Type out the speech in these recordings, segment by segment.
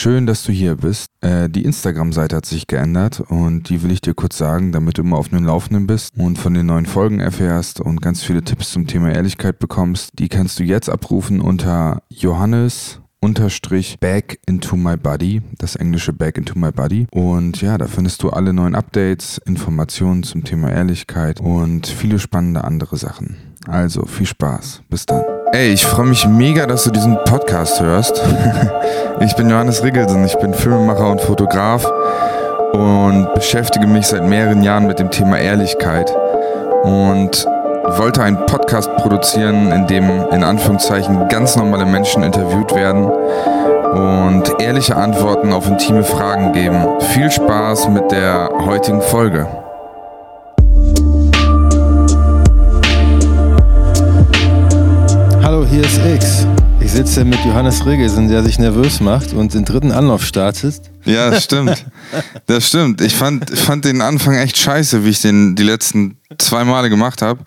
Schön, dass du hier bist. Äh, die Instagram-Seite hat sich geändert und die will ich dir kurz sagen, damit du immer auf dem Laufenden bist und von den neuen Folgen erfährst und ganz viele Tipps zum Thema Ehrlichkeit bekommst. Die kannst du jetzt abrufen unter Johannes unterstrich back into my body, das englische back into my body. Und ja, da findest du alle neuen Updates, Informationen zum Thema Ehrlichkeit und viele spannende andere Sachen. Also viel Spaß. Bis dann. Ey, ich freue mich mega, dass du diesen Podcast hörst. ich bin Johannes Riggelsen, ich bin Filmemacher und Fotograf und beschäftige mich seit mehreren Jahren mit dem Thema Ehrlichkeit und wollte einen Podcast produzieren, in dem in Anführungszeichen ganz normale Menschen interviewt werden und ehrliche Antworten auf intime Fragen geben. Viel Spaß mit der heutigen Folge. Hier ist X. Ich sitze mit Johannes Regelsen, der sich nervös macht und den dritten Anlauf startet. Ja, das stimmt. Das stimmt. Ich fand, fand den Anfang echt scheiße, wie ich den die letzten zwei Male gemacht habe.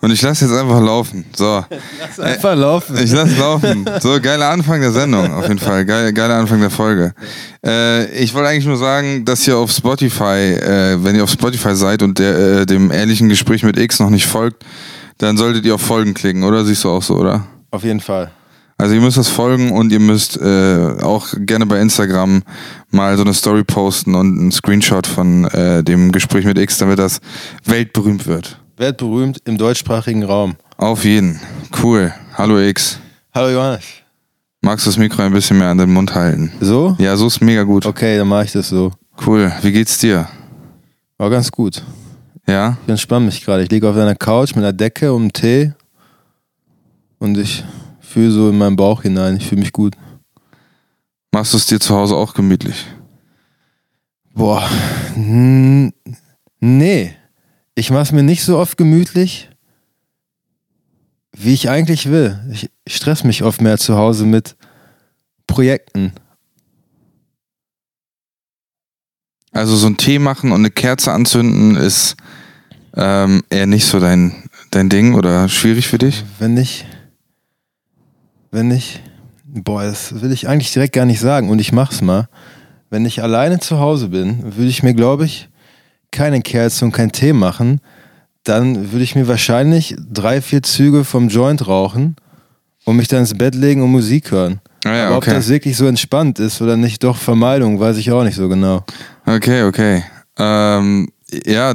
Und ich lasse jetzt einfach laufen. So. Lass einfach laufen. Ich lasse laufen. So, geiler Anfang der Sendung, auf jeden Fall. Geil, geiler Anfang der Folge. Äh, ich wollte eigentlich nur sagen, dass ihr auf Spotify, äh, wenn ihr auf Spotify seid und der, äh, dem ehrlichen Gespräch mit X noch nicht folgt, dann solltet ihr auf Folgen klicken, oder? Siehst du auch so, oder? Auf jeden Fall. Also ihr müsst das folgen und ihr müsst äh, auch gerne bei Instagram mal so eine Story posten und einen Screenshot von äh, dem Gespräch mit X, damit das weltberühmt wird. Weltberühmt im deutschsprachigen Raum. Auf jeden. Cool. Hallo X. Hallo Johannes. Magst du das Mikro ein bisschen mehr an den Mund halten? So? Ja, so ist mega gut. Okay, dann mache ich das so. Cool. Wie geht's dir? War ganz gut. Ja? Ich entspanne mich gerade. Ich liege auf einer Couch mit einer Decke und einem Tee und ich fühle so in meinen Bauch hinein. Ich fühle mich gut. Machst du es dir zu Hause auch gemütlich? Boah, nee. Ich mache es mir nicht so oft gemütlich, wie ich eigentlich will. Ich stress mich oft mehr zu Hause mit Projekten. Also so ein Tee machen und eine Kerze anzünden ist ähm, eher nicht so dein, dein Ding oder schwierig für dich? Wenn ich, wenn ich, boah, das will ich eigentlich direkt gar nicht sagen und ich mach's mal. Wenn ich alleine zu Hause bin, würde ich mir, glaube ich, keine Kerze und kein Tee machen. Dann würde ich mir wahrscheinlich drei, vier Züge vom Joint rauchen und mich dann ins Bett legen und Musik hören. Ah ja, Aber ob okay. das wirklich so entspannt ist oder nicht doch Vermeidung, weiß ich auch nicht so genau. Okay, okay. Ähm, ja,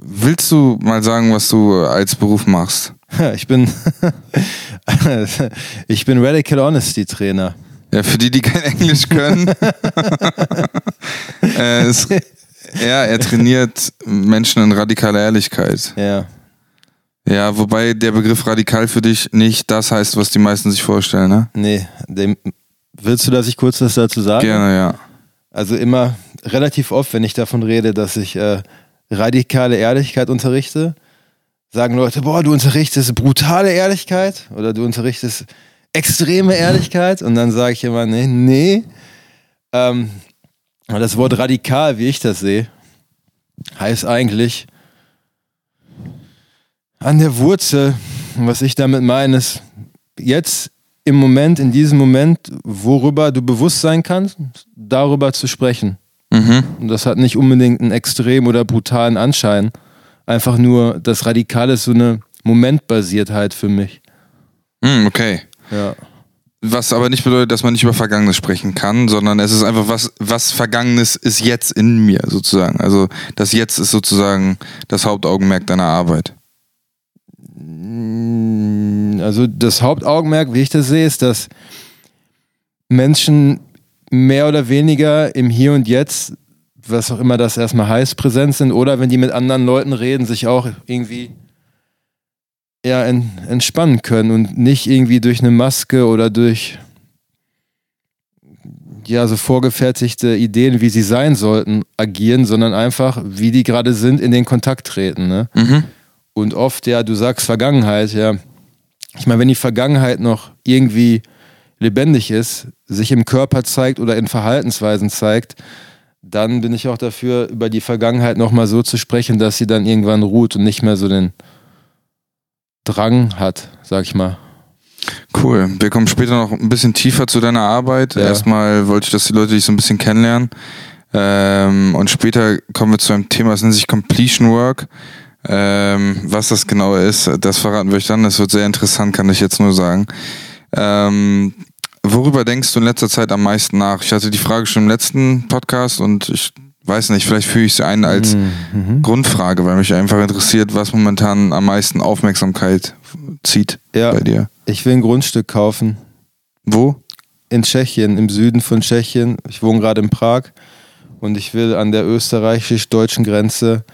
willst du mal sagen, was du als Beruf machst? Ich bin, ich bin Radical Honesty Trainer. Ja, für die, die kein Englisch können. äh, es, ja, er trainiert Menschen in radikaler Ehrlichkeit. Ja. Ja, wobei der Begriff radikal für dich nicht das heißt, was die meisten sich vorstellen, ne? Nee, dem, willst du, dass ich kurz was dazu sage? Gerne, ja. Also immer relativ oft, wenn ich davon rede, dass ich äh, radikale Ehrlichkeit unterrichte, sagen Leute, boah, du unterrichtest brutale Ehrlichkeit oder du unterrichtest extreme Ehrlichkeit und dann sage ich immer, nee, nee. Ähm, das Wort radikal, wie ich das sehe, heißt eigentlich an der Wurzel, was ich damit meine, ist jetzt im Moment, in diesem Moment, worüber du bewusst sein kannst, darüber zu sprechen. Mhm. Und das hat nicht unbedingt einen extrem oder brutalen Anschein. Einfach nur, das Radikal ist so eine Momentbasiertheit für mich. Hm, okay. Ja. Was aber nicht bedeutet, dass man nicht über Vergangenes sprechen kann, sondern es ist einfach was, was Vergangenes ist jetzt in mir sozusagen. Also das Jetzt ist sozusagen das Hauptaugenmerk deiner Arbeit. Also das Hauptaugenmerk, wie ich das sehe, ist, dass Menschen mehr oder weniger im Hier und Jetzt, was auch immer das erstmal heißt, präsent sind oder wenn die mit anderen Leuten reden, sich auch irgendwie ja, en entspannen können und nicht irgendwie durch eine Maske oder durch ja, so vorgefertigte Ideen, wie sie sein sollten, agieren, sondern einfach, wie die gerade sind, in den Kontakt treten. Ne? Mhm. Und oft, ja, du sagst Vergangenheit, ja. Ich meine, wenn die Vergangenheit noch irgendwie lebendig ist, sich im Körper zeigt oder in Verhaltensweisen zeigt, dann bin ich auch dafür, über die Vergangenheit nochmal so zu sprechen, dass sie dann irgendwann ruht und nicht mehr so den Drang hat, sag ich mal. Cool. Wir kommen später noch ein bisschen tiefer zu deiner Arbeit. Ja. Erstmal wollte ich, dass die Leute dich so ein bisschen kennenlernen. Ähm, und später kommen wir zu einem Thema, das nennt sich Completion Work. Ähm, was das genau ist, das verraten wir euch dann. Das wird sehr interessant, kann ich jetzt nur sagen. Ähm, worüber denkst du in letzter Zeit am meisten nach? Ich hatte die Frage schon im letzten Podcast und ich weiß nicht, vielleicht führe ich sie ein als Mhm. Grundfrage, weil mich einfach interessiert, was momentan am meisten Aufmerksamkeit zieht Ja. bei dir. Ich will ein Grundstück kaufen. Wo? In Tschechien, im Süden von Tschechien. Ich wohne gerade in Prag und ich will an der österreichisch-deutschen Grenze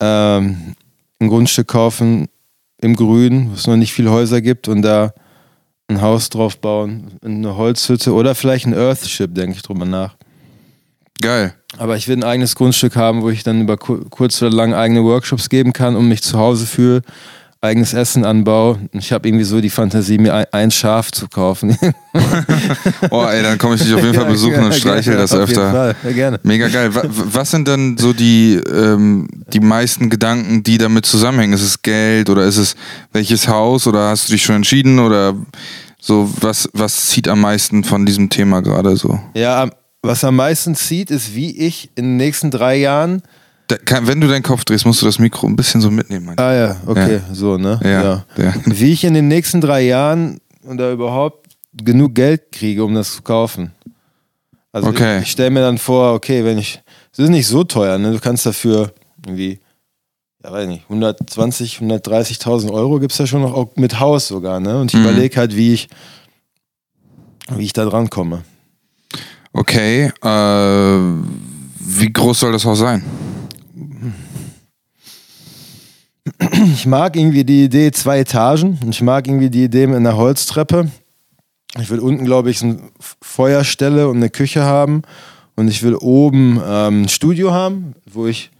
ähm, ein Grundstück kaufen im Grün, wo es noch nicht viele Häuser gibt und da ein Haus drauf bauen, eine Holzhütte oder vielleicht ein Earthship, denke ich drüber nach. Geil. Aber ich will ein eigenes Grundstück haben, wo ich dann über ku- kurz oder lang eigene Workshops geben kann und mich zu Hause fühle, eigenes Essen anbaue. Und Ich habe irgendwie so die Fantasie, mir ein, Schaf zu kaufen. Oh, ey, dann komme ich dich auf jeden Fall besuchen und streichel das öfter. Ja, gerne. Mega geil. Wa- wa- Was sind denn so die, ähm, die meisten Gedanken, die damit zusammenhängen? Ist es Geld oder ist es welches Haus oder hast du dich schon entschieden oder so, was, was zieht am meisten von diesem Thema gerade so? Ja, was am meisten zieht, ist, wie ich in den nächsten drei Jahren. Da, kann, wenn du deinen Kopf drehst, musst du das Mikro ein bisschen so mitnehmen. Ah ja, okay, so, ne? Ja, ja. Wie ich in den nächsten drei Jahren oder überhaupt genug Geld kriege, um das zu kaufen. Also Okay. ich, ich stelle mir dann vor, okay, wenn ich. Es ist nicht so teuer, ne? Du kannst dafür irgendwie, ja weiß nicht, 120, 130.000 Euro gibt es ja schon noch mit Haus sogar, ne? Und ich Mhm. überlege halt, wie ich, wie ich da dran komme. Okay, äh, wie groß soll das Haus sein? Ich mag irgendwie die Idee zwei Etagen. Und Ich mag irgendwie die Idee mit einer Holztreppe. Ich will unten, glaube ich, eine Feuerstelle und eine Küche haben. Und ich will oben ähm, ein Studio haben, wo ich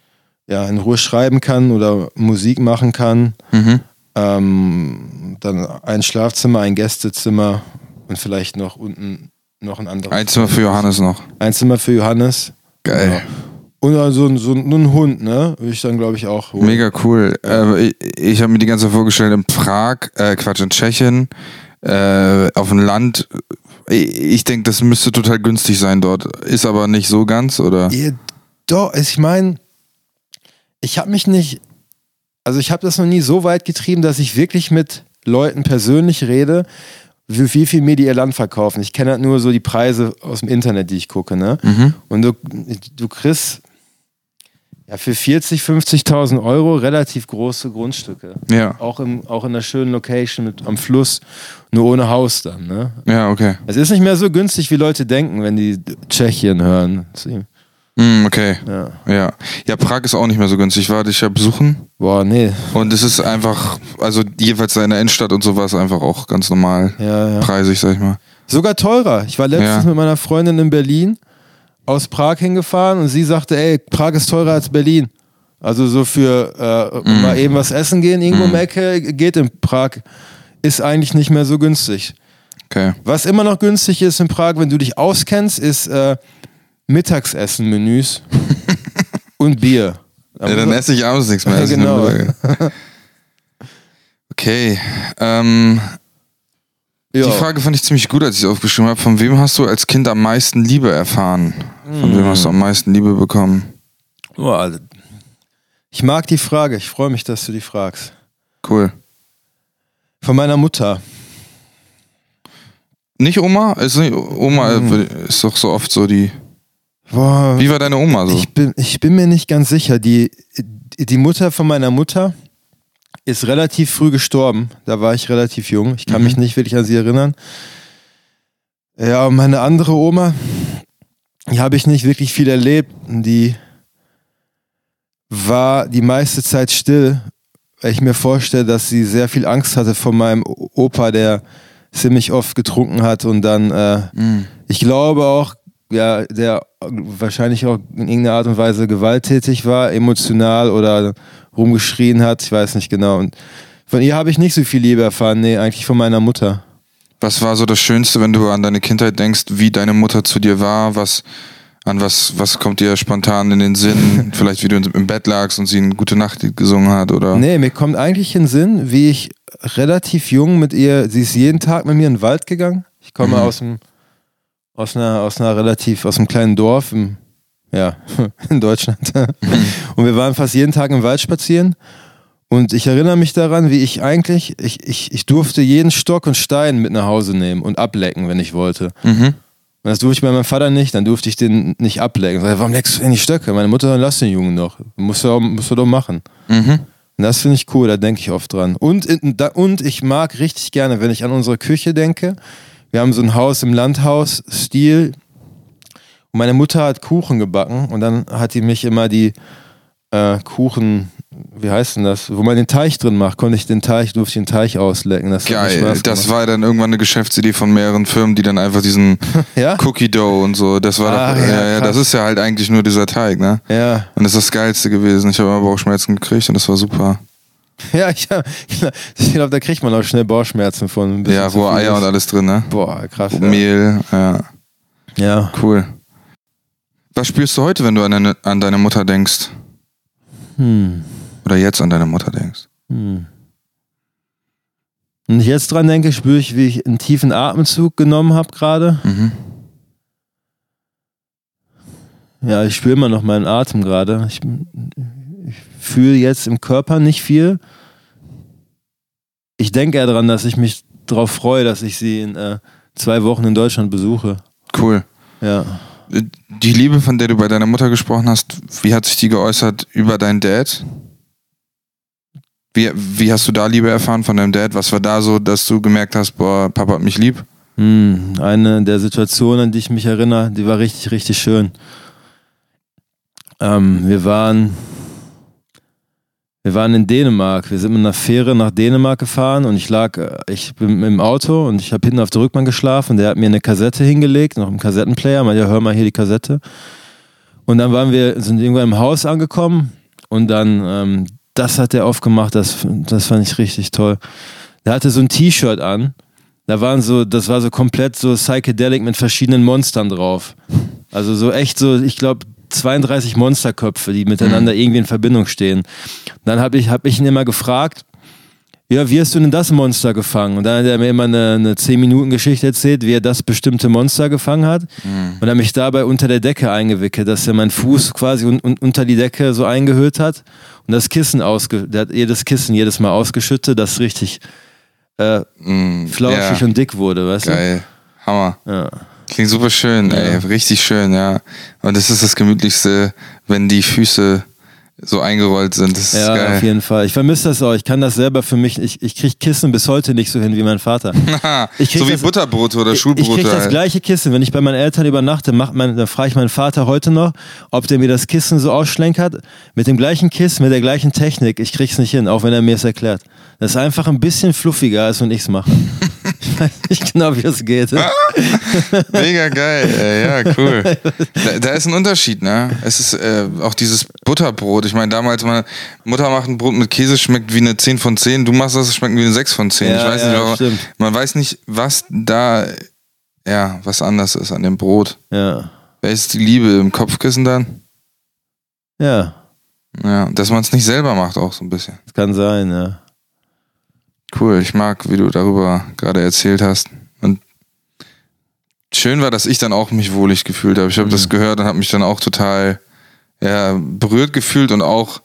ja in Ruhe schreiben kann oder Musik machen kann. Mhm. Ähm, dann ein Schlafzimmer, ein Gästezimmer und vielleicht noch unten noch ein anderes. Ein Zimmer für Johannes noch. Ein Zimmer für Johannes. Geil. Genau. Und also so ein, nur ein Hund, ne? Würde ich dann, glaube ich, auch holen. Mega cool. Äh, ich ich habe mir die ganze Zeit vorgestellt in Prag, äh, Quatsch, in Tschechien, äh, auf dem Land. Ich, ich denke, das müsste total günstig sein dort. Ist aber nicht so ganz, oder? Ja, doch, ich meine, ich habe mich nicht, also ich habe das noch nie so weit getrieben, dass ich wirklich mit Leuten persönlich rede, wie wie viel mir die ihr Land verkaufen. Ich kenne halt nur so die Preise aus dem Internet, die ich gucke, ne? Mhm. Und du, du kriegst ja für 40, 50.000 Euro relativ große Grundstücke. Ja. Auch, im, auch in einer schönen Location mit, am Fluss, nur ohne Haus dann, ne? Ja, okay. Es ist nicht mehr so günstig, wie Leute denken, wenn die Tschechien hören. Mm, okay. Ja. Ja. Ja, Prag ist auch nicht mehr so günstig. Ich war dich ja besuchen. Boah, nee. Und es ist einfach, also jeweils in der Innenstadt und sowas einfach auch ganz normal Ja, ja. preisig, sag ich mal. Sogar teurer. Ich war letztens Ja. mit meiner Freundin in Berlin aus Prag hingefahren und sie sagte, ey, Prag ist teurer als Berlin. Also so für äh, Mhm. mal eben was essen gehen, irgendwo um Ecke, geht in Prag. Ist eigentlich nicht mehr so günstig. Okay. Was immer noch günstig ist in Prag, wenn du dich auskennst, ist äh, Mittagessen-Menüs und Bier. Da Ja, dann esse ich abends nichts mehr. Ja, genau. Okay. Ähm. Die Frage fand ich ziemlich gut, als ich es aufgeschrieben habe. Von wem hast du als Kind am meisten Liebe erfahren? Von wem hast du am meisten Liebe bekommen? Alter. Ich mag die Frage. Ich freue mich, dass du die fragst. Cool. Von meiner Mutter. Nicht Oma? Ist nicht, Oma Hm. äh, ist doch so oft so die. Boah, Wie war deine Oma so? ich, bin, ich bin mir nicht ganz sicher. Die, die Mutter von meiner Mutter ist relativ früh gestorben. Da war ich relativ jung. Ich kann Mhm. mich nicht wirklich an sie erinnern. Ja, und meine andere Oma, die habe ich nicht wirklich viel erlebt. Die war die meiste Zeit still, weil ich mir vorstelle, dass sie sehr viel Angst hatte vor meinem Opa, der ziemlich oft getrunken hat und dann, äh, Mhm. ich glaube auch, ja, der wahrscheinlich auch in irgendeiner Art und Weise gewalttätig war, emotional oder rumgeschrien hat, ich weiß nicht genau. Und von ihr habe ich nicht so viel Liebe erfahren, nee, eigentlich von meiner Mutter. Was war so das Schönste, wenn du an deine Kindheit denkst, wie deine Mutter zu dir war? Was, an was, was kommt dir spontan in den Sinn? Vielleicht wie du im Bett lagst und sie eine gute Nacht gesungen hat oder? Nee, mir kommt eigentlich in den Sinn, wie ich relativ jung mit ihr, sie ist jeden Tag mit mir in den Wald gegangen. Ich komme Mhm. aus dem, aus einer, aus einer relativ, aus einem kleinen Dorf im, ja, in Deutschland. Und wir waren fast jeden Tag im Wald spazieren. Und ich erinnere mich daran, wie ich eigentlich, ich, ich, ich durfte jeden Stock und Stein mit nach Hause nehmen und ablecken, wenn ich wollte. Mhm. Und das durfte ich bei meinem Vater nicht, dann durfte ich den nicht ablecken. Sag, warum leckst du denn die Stöcke? Meine Mutter, lass den Jungen doch. Musst du, musst du doch machen. Mhm. Und das finde ich cool, da denke ich oft dran. Und, und ich mag richtig gerne, wenn ich an unsere Küche denke. Wir haben so ein Haus im Landhaus-Stil. Und meine Mutter hat Kuchen gebacken und dann hat die mich immer die äh, Kuchen, wie heißt denn das, wo man den Teig drin macht, konnte ich den Teig, durfte ich den Teig auslecken. Das Geil. Das war dann irgendwann eine Geschäftsidee von mehreren Firmen, die dann einfach diesen ja? Cookie Dough und so, das war Ah, doch, ja, ja, ja, das ist ja halt eigentlich nur dieser Teig, ne? Ja. Und das ist das Geilste gewesen. Ich habe immer Bauchschmerzen gekriegt und das war super. Ja, ich, ich glaube, da kriegt man auch schnell Bauchschmerzen von. ein bisschen Ja, rohe Eier ist. und alles drin, ne? Boah, krass. Ja. Mehl, ja, ja. cool. Was spürst du heute, wenn du an deine, an deine Mutter denkst? Hm. Oder jetzt an deine Mutter denkst? Hm. Und ich jetzt dran denke, spüre ich, wie ich einen tiefen Atemzug genommen habe gerade. Mhm. Ja, ich spüre immer noch meinen Atem gerade. Ich, ich fühle jetzt im Körper nicht viel. Ich denke eher daran, dass ich mich darauf freue, dass ich sie in äh, zwei Wochen in Deutschland besuche. Cool. Ja. Die Liebe, von der du bei deiner Mutter gesprochen hast, wie hat sich die geäußert über deinen Dad? Wie, wie hast du da Liebe erfahren von deinem Dad? Was war da so, dass du gemerkt hast, boah, Papa hat mich lieb? Hm, eine der Situationen, an die ich mich erinnere, die war richtig, richtig schön. Ähm, wir waren, wir waren in Dänemark. Wir sind mit einer Fähre nach Dänemark gefahren und ich lag, äh, ich bin im Auto und ich habe hinten auf der Rückbank geschlafen. Der hat mir eine Kassette hingelegt, noch einen Kassettenplayer. Meinte, ja, hör mal hier die Kassette. Und dann waren wir, sind irgendwann im Haus angekommen und dann, ähm, das hat er aufgemacht. Das, das fand ich richtig toll. Der hatte so ein T-Shirt an. Da waren so, das war so komplett so psychedelic mit verschiedenen Monstern drauf. Also so echt so, ich glaube 32 Monsterköpfe, die miteinander irgendwie in Verbindung stehen. Dann habe ich, hab ich ihn immer gefragt, ja, wie hast du denn das Monster gefangen? Und dann hat er mir immer eine, eine 10-Minuten-Geschichte erzählt, wie er das bestimmte Monster gefangen hat. Und er mich dabei unter der Decke eingewickelt, dass er meinen Fuß quasi un, un, unter die Decke so eingehüllt hat und das Kissen ausge, der hat jedes Kissen jedes Mal ausgeschüttet, das richtig äh, Mm, flauschig ja, und dick wurde, weißt geil. Hammer. du? Ja. Klingt super schön, ey. Richtig schön, ja. Und das ist das Gemütlichste, wenn die Füße so eingerollt sind. Das ist Ja, geil. auf jeden Fall. Ich vermisse das auch. Ich kann das selber für mich. Ich, ich kriege Kissen bis heute nicht so hin wie mein Vater. Ich krieg so wie das- Butterbrote oder Ich, ich Schulbrote. kriege das halt. gleiche Kissen. Wenn ich bei meinen Eltern übernachte, macht mein, dann frage ich meinen Vater heute noch, ob der mir das Kissen so ausschlenkert. Mit dem gleichen Kissen, mit der gleichen Technik. Ich krieg's nicht hin, auch wenn er mir es erklärt. Das ist einfach ein bisschen fluffiger, als wenn ich's mache. Ich weiß nicht genau, wie das geht. Mega geil, ey. ja, cool. Da, da ist ein Unterschied, ne? Es ist äh, auch dieses Butterbrot. Ich meine, damals meine Mutter macht ein Brot mit Käse, schmeckt wie eine 10 von 10. Du machst das, es schmeckt wie eine 6 von 10. Ja, ich weiß ja, nicht, aber stimmt. man weiß nicht, was da, ja, was anders ist an dem Brot. Ja. Wer ist die Liebe im Kopfkissen dann? Ja, Ja, dass man es nicht selber macht, auch so ein bisschen. das kann sein, ja. Cool, ich mag, wie du darüber gerade erzählt hast. Und schön war, dass ich dann auch mich wohlig gefühlt habe. Ich habe das gehört und habe mich dann auch total ja, berührt gefühlt und auch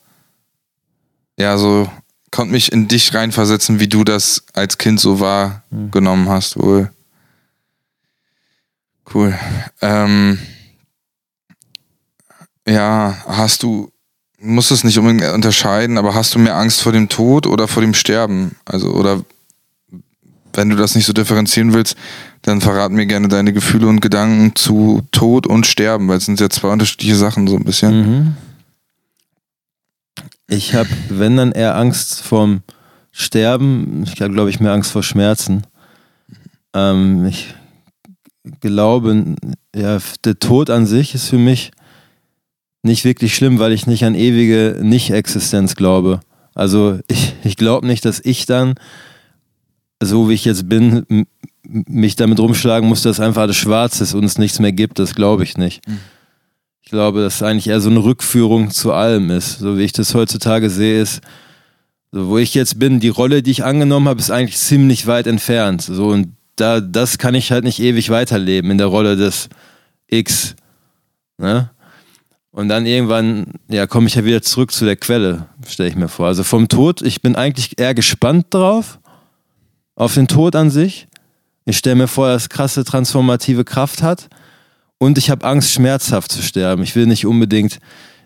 ja so konnte mich in dich reinversetzen, wie du das als Kind so wahrgenommen hast wohl. Cool. Ähm, ja, hast du musst es nicht unbedingt unterscheiden, aber hast du mehr Angst vor dem Tod oder vor dem Sterben? Also, oder wenn du das nicht so differenzieren willst, dann verrat mir gerne deine Gefühle und Gedanken zu Tod und Sterben, weil es sind ja zwei unterschiedliche Sachen so ein bisschen. Mhm. Ich habe, wenn dann eher Angst vorm Sterben, ich habe, glaube ich, mehr Angst vor Schmerzen. Ähm, ich glaube, ja, der Tod an sich ist für mich nicht wirklich schlimm, weil ich nicht an ewige Nicht-Existenz glaube. Also ich, ich glaube nicht, dass ich dann, so wie ich jetzt bin, mich damit rumschlagen muss, dass einfach alles schwarz ist und es nichts mehr gibt. Das glaube ich nicht. Ich glaube, dass eigentlich eher so eine Rückführung zu allem ist. So wie ich das heutzutage sehe, ist, So, wo ich jetzt bin, die Rolle, die ich angenommen habe, ist eigentlich ziemlich weit entfernt. So, und da, das kann ich halt nicht ewig weiterleben in der Rolle des X. Ne? Und dann irgendwann, ja, komme ich ja wieder zurück zu der Quelle, stelle ich mir vor. Also vom Tod, ich bin eigentlich eher gespannt drauf, auf den Tod an sich. Ich stelle mir vor, dass krasse transformative Kraft hat. Und ich habe Angst, schmerzhaft zu sterben. Ich will nicht unbedingt.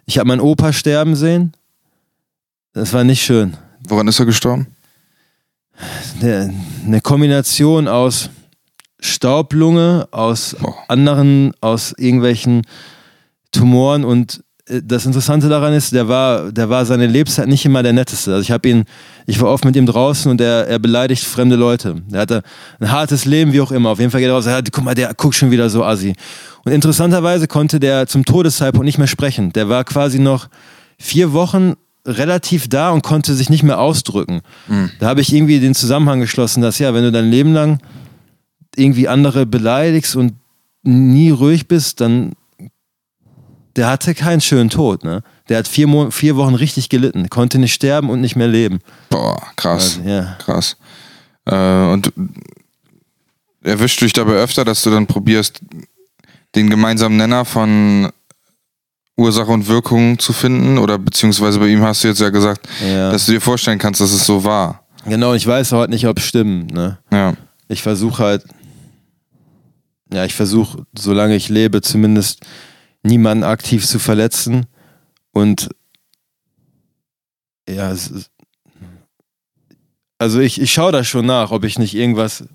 Ich habe meinen Opa sterben sehen. Das war nicht schön. Woran ist er gestorben? Eine, eine Kombination aus Staublunge, aus Oh. anderen, aus irgendwelchen Tumoren und äh, das Interessante daran ist, der war, der war seine Lebenszeit nicht immer der netteste. Also ich habe ihn, ich war oft mit ihm draußen und er, er beleidigt fremde Leute. Er hatte ein hartes Leben, wie auch immer. Auf jeden Fall geht er raus, er hat, guck mal, der guckt schon wieder so assi. Und interessanterweise konnte der zum Todeszeitpunkt nicht mehr sprechen. Der war quasi noch vier Wochen relativ da und konnte sich nicht mehr ausdrücken. Da habe ich irgendwie den Zusammenhang geschlossen, dass ja, wenn du dein Leben lang irgendwie andere beleidigst und nie ruhig bist, dann der hatte keinen schönen Tod, ne? Der hat vier, Mo vier Wochen richtig gelitten, konnte nicht sterben und nicht mehr leben. Boah, krass. Also, ja. Krass. Äh, und erwischt dich dabei öfter, dass du dann probierst, den gemeinsamen Nenner von Ursache und Wirkung zu finden? Oder beziehungsweise bei ihm hast du jetzt ja gesagt, Ja. dass du dir vorstellen kannst, dass es so war. Genau, ich weiß heute nicht, ob es stimmt, ne? Ja. Ich versuche halt, ja, ich versuche, solange ich lebe, zumindest niemanden aktiv zu verletzen. Und ja, es ist, also ich, ich schaue da schon nach, ob ich nicht irgendwas.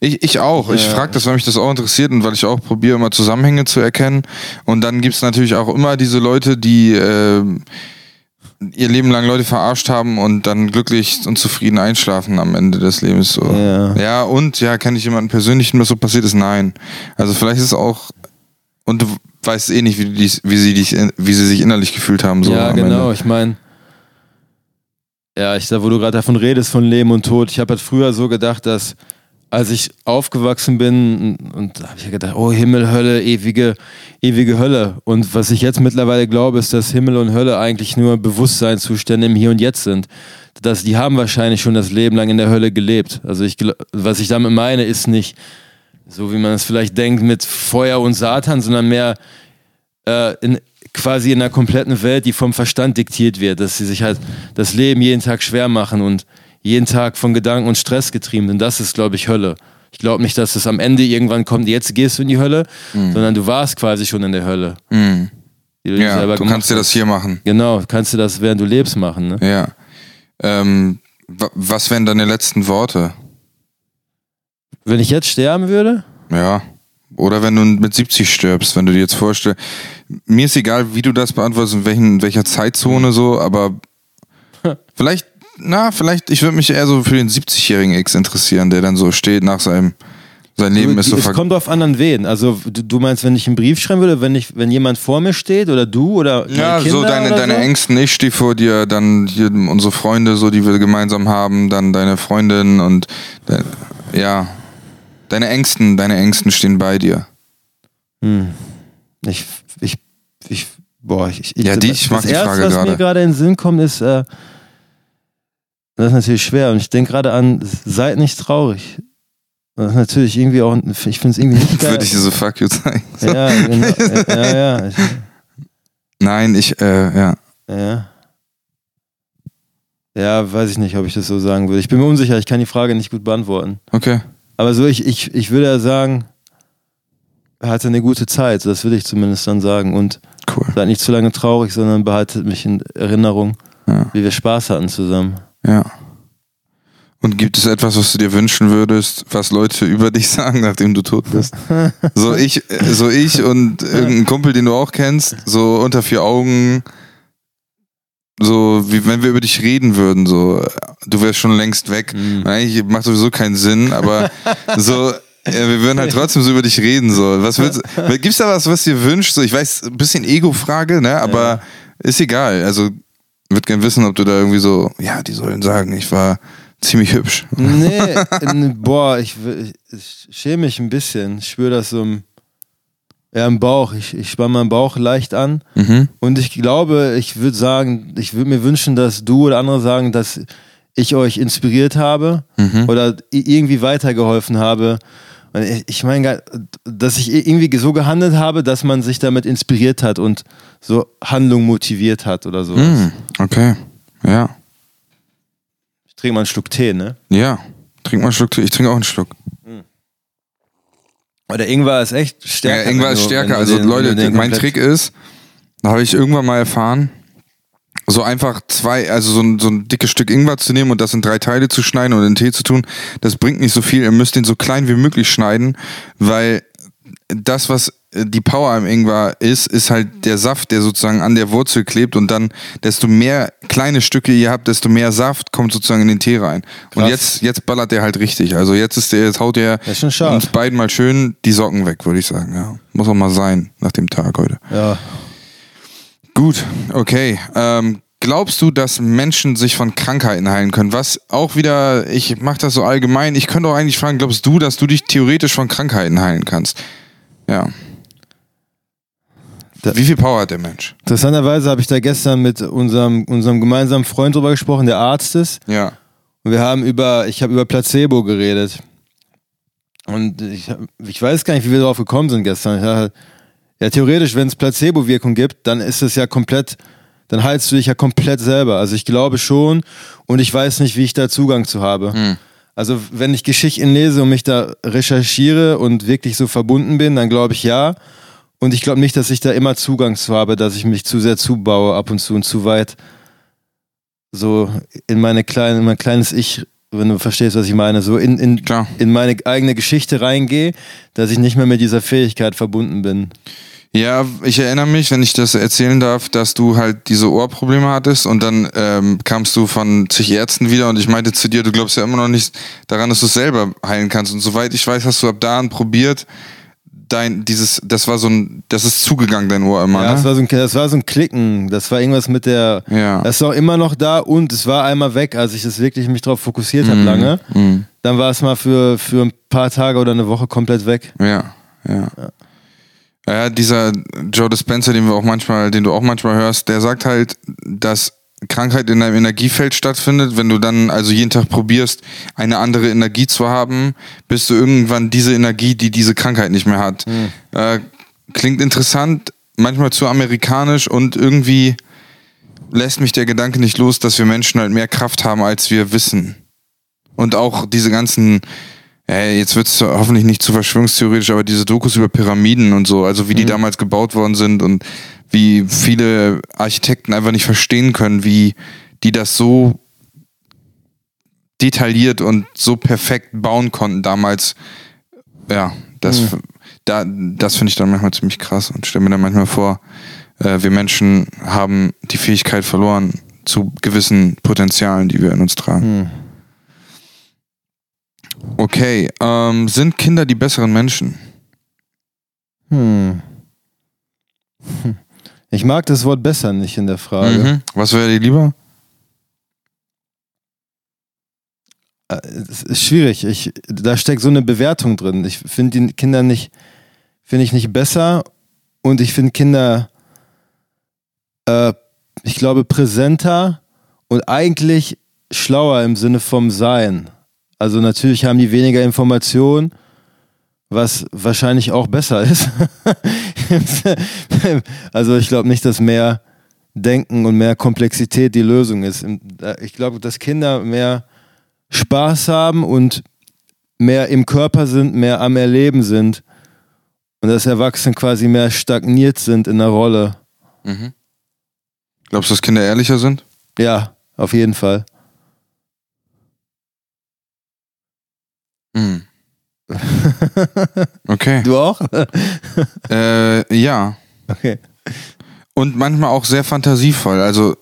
Ich, ich auch. Ich frage das, weil mich das auch interessiert und weil ich auch probiere, immer Zusammenhänge zu erkennen. Und dann gibt es natürlich auch immer diese Leute, die äh, ihr Leben lang Leute verarscht haben und dann glücklich und zufrieden einschlafen am Ende des Lebens. So. Ja. ja, und ja, kenne ich jemanden persönlich, dem das so passiert ist? Nein. Also vielleicht ist es auch. Und du weißt eh nicht, wie, dies, wie, sie dich, wie sie sich innerlich gefühlt haben. So ja, genau. Ende. Ich meine, ja, ich sag, wo du gerade davon redest, von Leben und Tod. Ich habe halt früher so gedacht, dass als ich aufgewachsen bin und da habe ich gedacht, oh Himmel, Hölle, ewige, ewige Hölle. Und was ich jetzt mittlerweile glaube, ist, dass Himmel und Hölle eigentlich nur Bewusstseinszustände im Hier und Jetzt sind. Dass die haben wahrscheinlich schon das Leben lang in der Hölle gelebt. Also ich, was ich damit meine, ist nicht so, wie man es vielleicht denkt, mit Feuer und Satan, sondern mehr äh, in, quasi in einer kompletten Welt, die vom Verstand diktiert wird, dass sie sich halt das Leben jeden Tag schwer machen und jeden Tag von Gedanken und Stress getrieben sind. Das ist, glaube ich, Hölle. Ich glaube nicht, dass es am Ende irgendwann kommt, jetzt gehst du in die Hölle, sondern du warst quasi schon in der Hölle. Mhm. du Ja, du kannst dir das hier machen. Genau, kannst du das, während du lebst, machen. Ne? Ja. Ähm, wa- was wären deine letzten Worte? Wenn ich jetzt sterben würde, Ja. Oder wenn du mit 70 stirbst, wenn du dir jetzt vorstellst. Mir ist egal, wie du das beantwortest, in, welchen, in welcher Zeitzone so, aber vielleicht, na, vielleicht, ich würde mich eher so für den 70-jährigen X interessieren, der dann so steht nach seinem, sein Leben ist so es kommt drauf an, an wen. Also du, du meinst, wenn ich einen Brief schreiben würde, wenn ich, wenn jemand vor mir steht oder du oder Ja, Kinder so deine, deine so? Ängsten, ich stehe vor dir, dann unsere Freunde, so die wir gemeinsam haben, dann deine Freundin und ja, deine Ängsten, deine Ängsten stehen bei dir. Hm. Ich, ich, ich, boah, ich, ich Ja, die- ich mag das die Erste, Frage was gerade. mir gerade in den Sinn kommt, ist, äh, das ist natürlich schwer und ich denke gerade an, seid nicht traurig. Das ist natürlich irgendwie auch, ich finde es irgendwie nicht geil. Würde ich dir so fuck you zeigen. Ja, genau. ja, ja, ich, Nein, ich, äh, ja. ja. Ja, weiß ich nicht, ob ich das so sagen würde. Ich bin mir unsicher, ich kann die Frage nicht gut beantworten. Okay. Aber so, ich, ich, ich würde ja sagen, er hatte eine gute Zeit, das würde ich zumindest dann sagen. Und Cool. seid nicht zu lange traurig, sondern behaltet mich in Erinnerung, Ja. wie wir Spaß hatten zusammen. Ja. Und gibt es etwas, was du dir wünschen würdest, was Leute über dich sagen, nachdem du tot bist? So ich, so ich und irgendein Kumpel, den du auch kennst, so unter vier Augen, so wie wenn wir über dich reden würden, so du wärst schon längst weg. Mhm. Eigentlich macht sowieso keinen Sinn, aber so ja, wir würden halt trotzdem so über dich reden. So. Was willst, gibt's da was, was dir wünscht? So, ich weiß, ein bisschen Ego-Frage, ne? Aber Ja. ist egal. Also, würde gern wissen, ob du da irgendwie so, ja, die sollen sagen, ich war ziemlich hübsch. Nee, boah, ich, ich schäme mich ein bisschen. Ich spüre das so im, Ja, im Bauch. Ich, ich spanne meinen Bauch leicht an. Mhm. Und ich glaube, ich würde sagen, ich würde mir wünschen, dass du oder andere sagen, dass ich euch inspiriert habe Mhm. oder irgendwie weitergeholfen habe. Ich- meine, dass ich irgendwie so gehandelt habe, dass man sich damit inspiriert hat und so Handlung motiviert hat oder so. Mhm. Okay. Ja. Ich trinke mal einen Schluck Tee, ne? Ja. Trink mal einen Schluck. Ich trinke auch einen Schluck. Oder Ingwer ist echt stärker. Ja, Ingwer ist stärker. Also den- Leute, den mein Trick ist, da habe ich irgendwann mal erfahren, so einfach zwei, also so ein, so ein dickes Stück Ingwer zu nehmen und das in drei Teile zu schneiden und in Tee zu tun, das bringt nicht so viel. Ihr müsst den so klein wie möglich schneiden, weil das, was die Power im Ingwer ist, ist halt der Saft, der sozusagen an der Wurzel klebt und dann, desto mehr kleine Stücke ihr habt, desto mehr Saft kommt sozusagen in den Tee rein. Und Krass. jetzt, jetzt ballert der halt richtig. Also jetzt ist der, jetzt haut der Das ist schon scharf. uns beiden mal schön die Socken weg, würde ich sagen. Ja. Muss auch mal sein nach dem Tag heute. Ja. Gut, okay. Ähm, glaubst du, dass Menschen sich von Krankheiten heilen können? Was auch wieder, ich mache das so allgemein, ich könnte auch eigentlich fragen, glaubst du, dass du dich theoretisch von Krankheiten heilen kannst? Ja. Da- Wie viel Power hat der Mensch? Interessanterweise habe ich da gestern mit unserem, unserem gemeinsamen Freund drüber gesprochen, der Arzt ist. Ja. Und wir haben über, ich habe über Placebo geredet. Und ich, ich weiß gar nicht, wie wir darauf gekommen sind gestern. Ich dachte, ja, theoretisch, wenn es Placebo-Wirkung gibt, dann ist es ja komplett, dann heilst du dich ja komplett selber. Also ich glaube schon und ich weiß nicht, wie ich da Zugang zu habe. Hm. Also wenn ich Geschichten lese und mich da recherchiere und wirklich so verbunden bin, dann glaube ich ja. Und ich glaube nicht, dass ich da immer Zugang zu habe, dass ich mich zu sehr zubaue ab und zu und zu weit so in meine kleine, in mein kleines Ich, wenn du verstehst, was ich meine, so in, in, Klar. in meine eigene Geschichte reingehe, dass ich nicht mehr mit dieser Fähigkeit verbunden bin. Ja, ich erinnere mich, wenn ich das erzählen darf, dass du halt diese Ohrprobleme hattest und dann ähm, kamst du von zig Ärzten wieder und ich meinte zu dir, du glaubst ja immer noch nicht daran, dass du es selber heilen kannst. Und soweit ich weiß, hast du ab da an probiert, dein, dieses, das war so ein, das ist zugegangen, dein Ohr immer, Ja, das ne? war, so ein, das war so ein Klicken, das war irgendwas mit der, Ja. das ist auch immer noch da und es war einmal weg, als ich das wirklich mich drauf fokussiert habe lange. Mhm. Dann war es mal für, für ein paar Tage oder eine Woche komplett weg. Ja, ja. Ja, dieser Joe Dispenza, den wir auch manchmal, den du auch manchmal hörst, der sagt halt, dass Krankheit in deinem Energiefeld stattfindet. Wenn du dann also jeden Tag probierst, eine andere Energie zu haben, bis du irgendwann diese Energie, die diese Krankheit nicht mehr hat. Äh, klingt interessant, manchmal zu amerikanisch und irgendwie lässt mich der Gedanke nicht los, dass wir Menschen halt mehr Kraft haben, als wir wissen. Und auch diese ganzen, äh, jetzt wird es hoffentlich nicht zu verschwörungstheoretisch, aber diese Dokus über Pyramiden und so, also wie die damals gebaut worden sind und wie viele Architekten einfach nicht verstehen können, wie die das so detailliert und so perfekt bauen konnten damals. Ja, das, da, das finde ich dann manchmal ziemlich krass und stelle mir dann manchmal vor, äh, wir Menschen haben die Fähigkeit verloren zu gewissen Potenzialen, die wir in uns tragen. Okay, ähm, sind Kinder die besseren Menschen? Hm. Hm. Ich mag das Wort besser nicht in der Frage. Mhm. Was wäre dir lieber? Äh, Es ist schwierig. Ich, da steckt so eine Bewertung drin. Ich finde die Kinder nicht, finde ich nicht besser und ich finde Kinder, äh, ich glaube, präsenter und eigentlich schlauer im Sinne vom Sein. Also natürlich haben die weniger Informationen, was wahrscheinlich auch besser ist. also ich glaube nicht, dass mehr Denken und mehr Komplexität die Lösung ist. Ich glaube, dass Kinder mehr Spaß haben und mehr im Körper sind, mehr am Erleben sind und dass Erwachsene quasi mehr stagniert sind in der Rolle. Mhm. Glaubst du, dass Kinder ehrlicher sind? Ja, auf jeden Fall. Mhm. Okay. Du auch? Äh, ja. Okay. Und manchmal auch sehr fantasievoll. Also,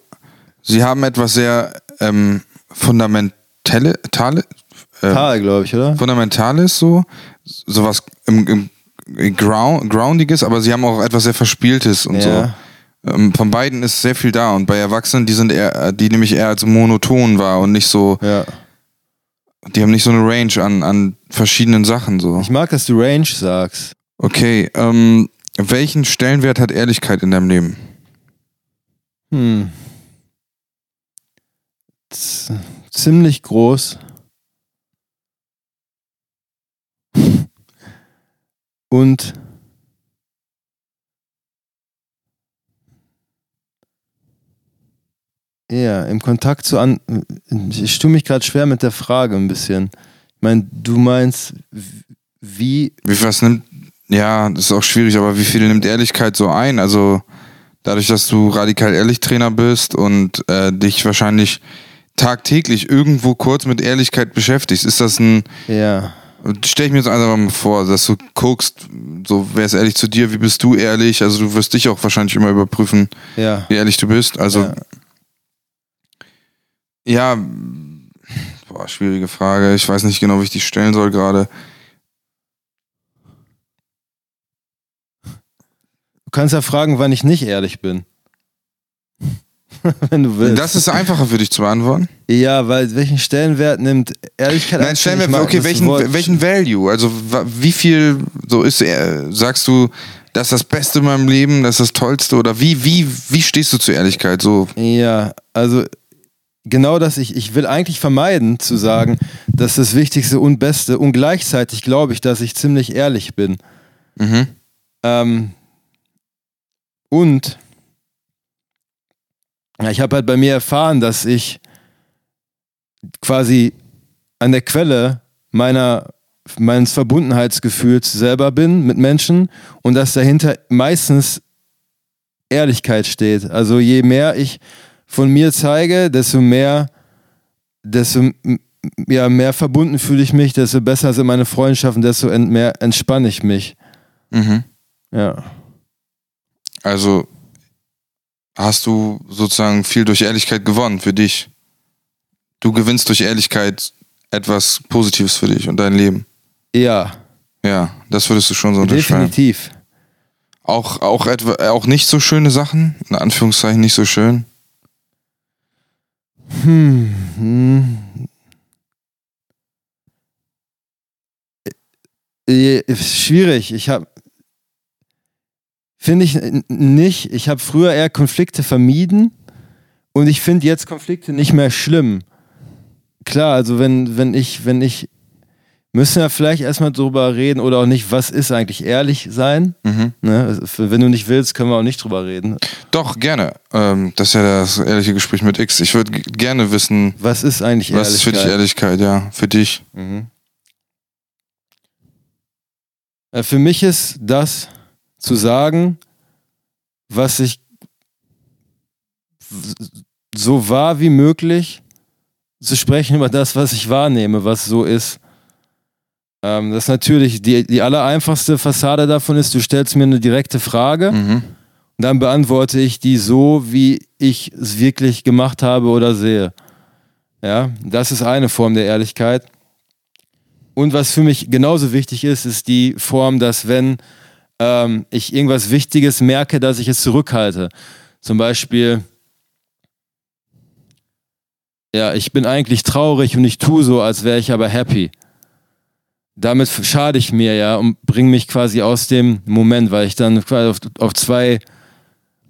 sie haben etwas sehr ähm, fundamentale, tale, äh, Tal, glaube ich, oder? Fundamentales so, sowas im, im Ground, Groundiges, aber sie haben auch etwas sehr Verspieltes und Ja. so. Ähm, von beiden ist sehr viel da und bei Erwachsenen, die sind eher, die nämlich eher als monoton war und nicht so, Ja. Die haben nicht so eine Range an, an verschiedenen Sachen so. Ich mag, dass du Range sagst. Okay, ähm, Welchen Stellenwert hat Ehrlichkeit in deinem Leben? Hm. Z ziemlich groß. Und ja, im Kontakt zu an. Ich tue mich gerade schwer mit der Frage ein bisschen. Ich meine, du meinst, wie. Wie was nimmt. Ja, das ist auch schwierig, aber wie viel nimmt Ehrlichkeit so ein? Also dadurch, dass du radikal ehrlich Trainer bist und äh, dich wahrscheinlich tagtäglich irgendwo kurz mit Ehrlichkeit beschäftigst, ist das ein. Ja. Stell ich mir jetzt einfach mal vor, dass du guckst, so wer ist ehrlich zu dir, wie bist du ehrlich? Also du wirst dich auch wahrscheinlich immer überprüfen, Ja. wie ehrlich du bist. Also Ja. Ja, boah, schwierige Frage. Ich weiß nicht genau, wie ich die stellen soll gerade. Du kannst ja fragen, wann ich nicht ehrlich bin. Wenn du willst. Das ist einfacher für dich zu beantworten. ja, weil welchen Stellenwert nimmt Ehrlichkeit Nein, ein? stellen Ich wir, mag okay, welchen, Wort- welchen Value? Also wie viel so ist er, sagst du, das ist das Beste in meinem Leben, das ist das Tollste oder wie, wie, wie stehst du zur Ehrlichkeit? So, Ja, also genau das, ich, ich will eigentlich vermeiden zu sagen, das ist das Wichtigste und Beste und gleichzeitig glaube ich, dass ich ziemlich ehrlich bin. mhm. Ähm, und ja, ich habe halt bei mir erfahren, dass ich quasi an der Quelle meiner meines Verbundenheitsgefühls selber bin mit Menschen und dass dahinter meistens Ehrlichkeit steht. Also je mehr ich von mir zeige, desto mehr, desto ja, mehr verbunden fühle ich mich, desto besser sind meine Freundschaften, desto ent mehr entspanne ich mich. Mhm. Ja. Also hast du sozusagen viel durch Ehrlichkeit gewonnen für dich. Du gewinnst durch Ehrlichkeit etwas Positives für dich und dein Leben. Ja, Ja, das würdest du schon so unterschreiben. definitiv. Auch, auch, etwa, auch nicht so schöne Sachen, in Anführungszeichen nicht so schön. Hm. hm. Äh, äh, Schwierig. Ich habe finde ich nicht. Ich habe früher eher Konflikte vermieden und ich finde jetzt Konflikte nicht mehr schlimm. Klar, also wenn wenn ich wenn ich müssen wir vielleicht erstmal drüber reden oder auch nicht. Was ist eigentlich ehrlich sein? Mhm. Ne? Wenn du nicht willst, können wir auch nicht drüber reden. Doch, gerne. Ähm, das ist ja das ehrliche Gespräch mit X. Ich würde gerne wissen, Was ist eigentlich was ist für dich Ehrlichkeit? Ehrlichkeit, ja, für dich. Mhm. Äh, Für mich ist das zu sagen, was ich so wahr wie möglich zu sprechen über das, was ich wahrnehme, was so ist. Ähm, das ist natürlich die, die allereinfachste Fassade davon ist, du stellst mir eine direkte Frage Mhm. und dann beantworte ich die so, wie ich es wirklich gemacht habe oder sehe. Ja, das ist eine Form der Ehrlichkeit. Und was für mich genauso wichtig ist, ist die Form, dass wenn ähm, ich irgendwas Wichtiges merke, dass ich es zurückhalte. Zum Beispiel, ja, ich bin eigentlich traurig und ich tue so, als wäre ich aber happy. Damit schade ich mir ja und bringe mich quasi aus dem Moment, weil ich dann quasi auf, auf zwei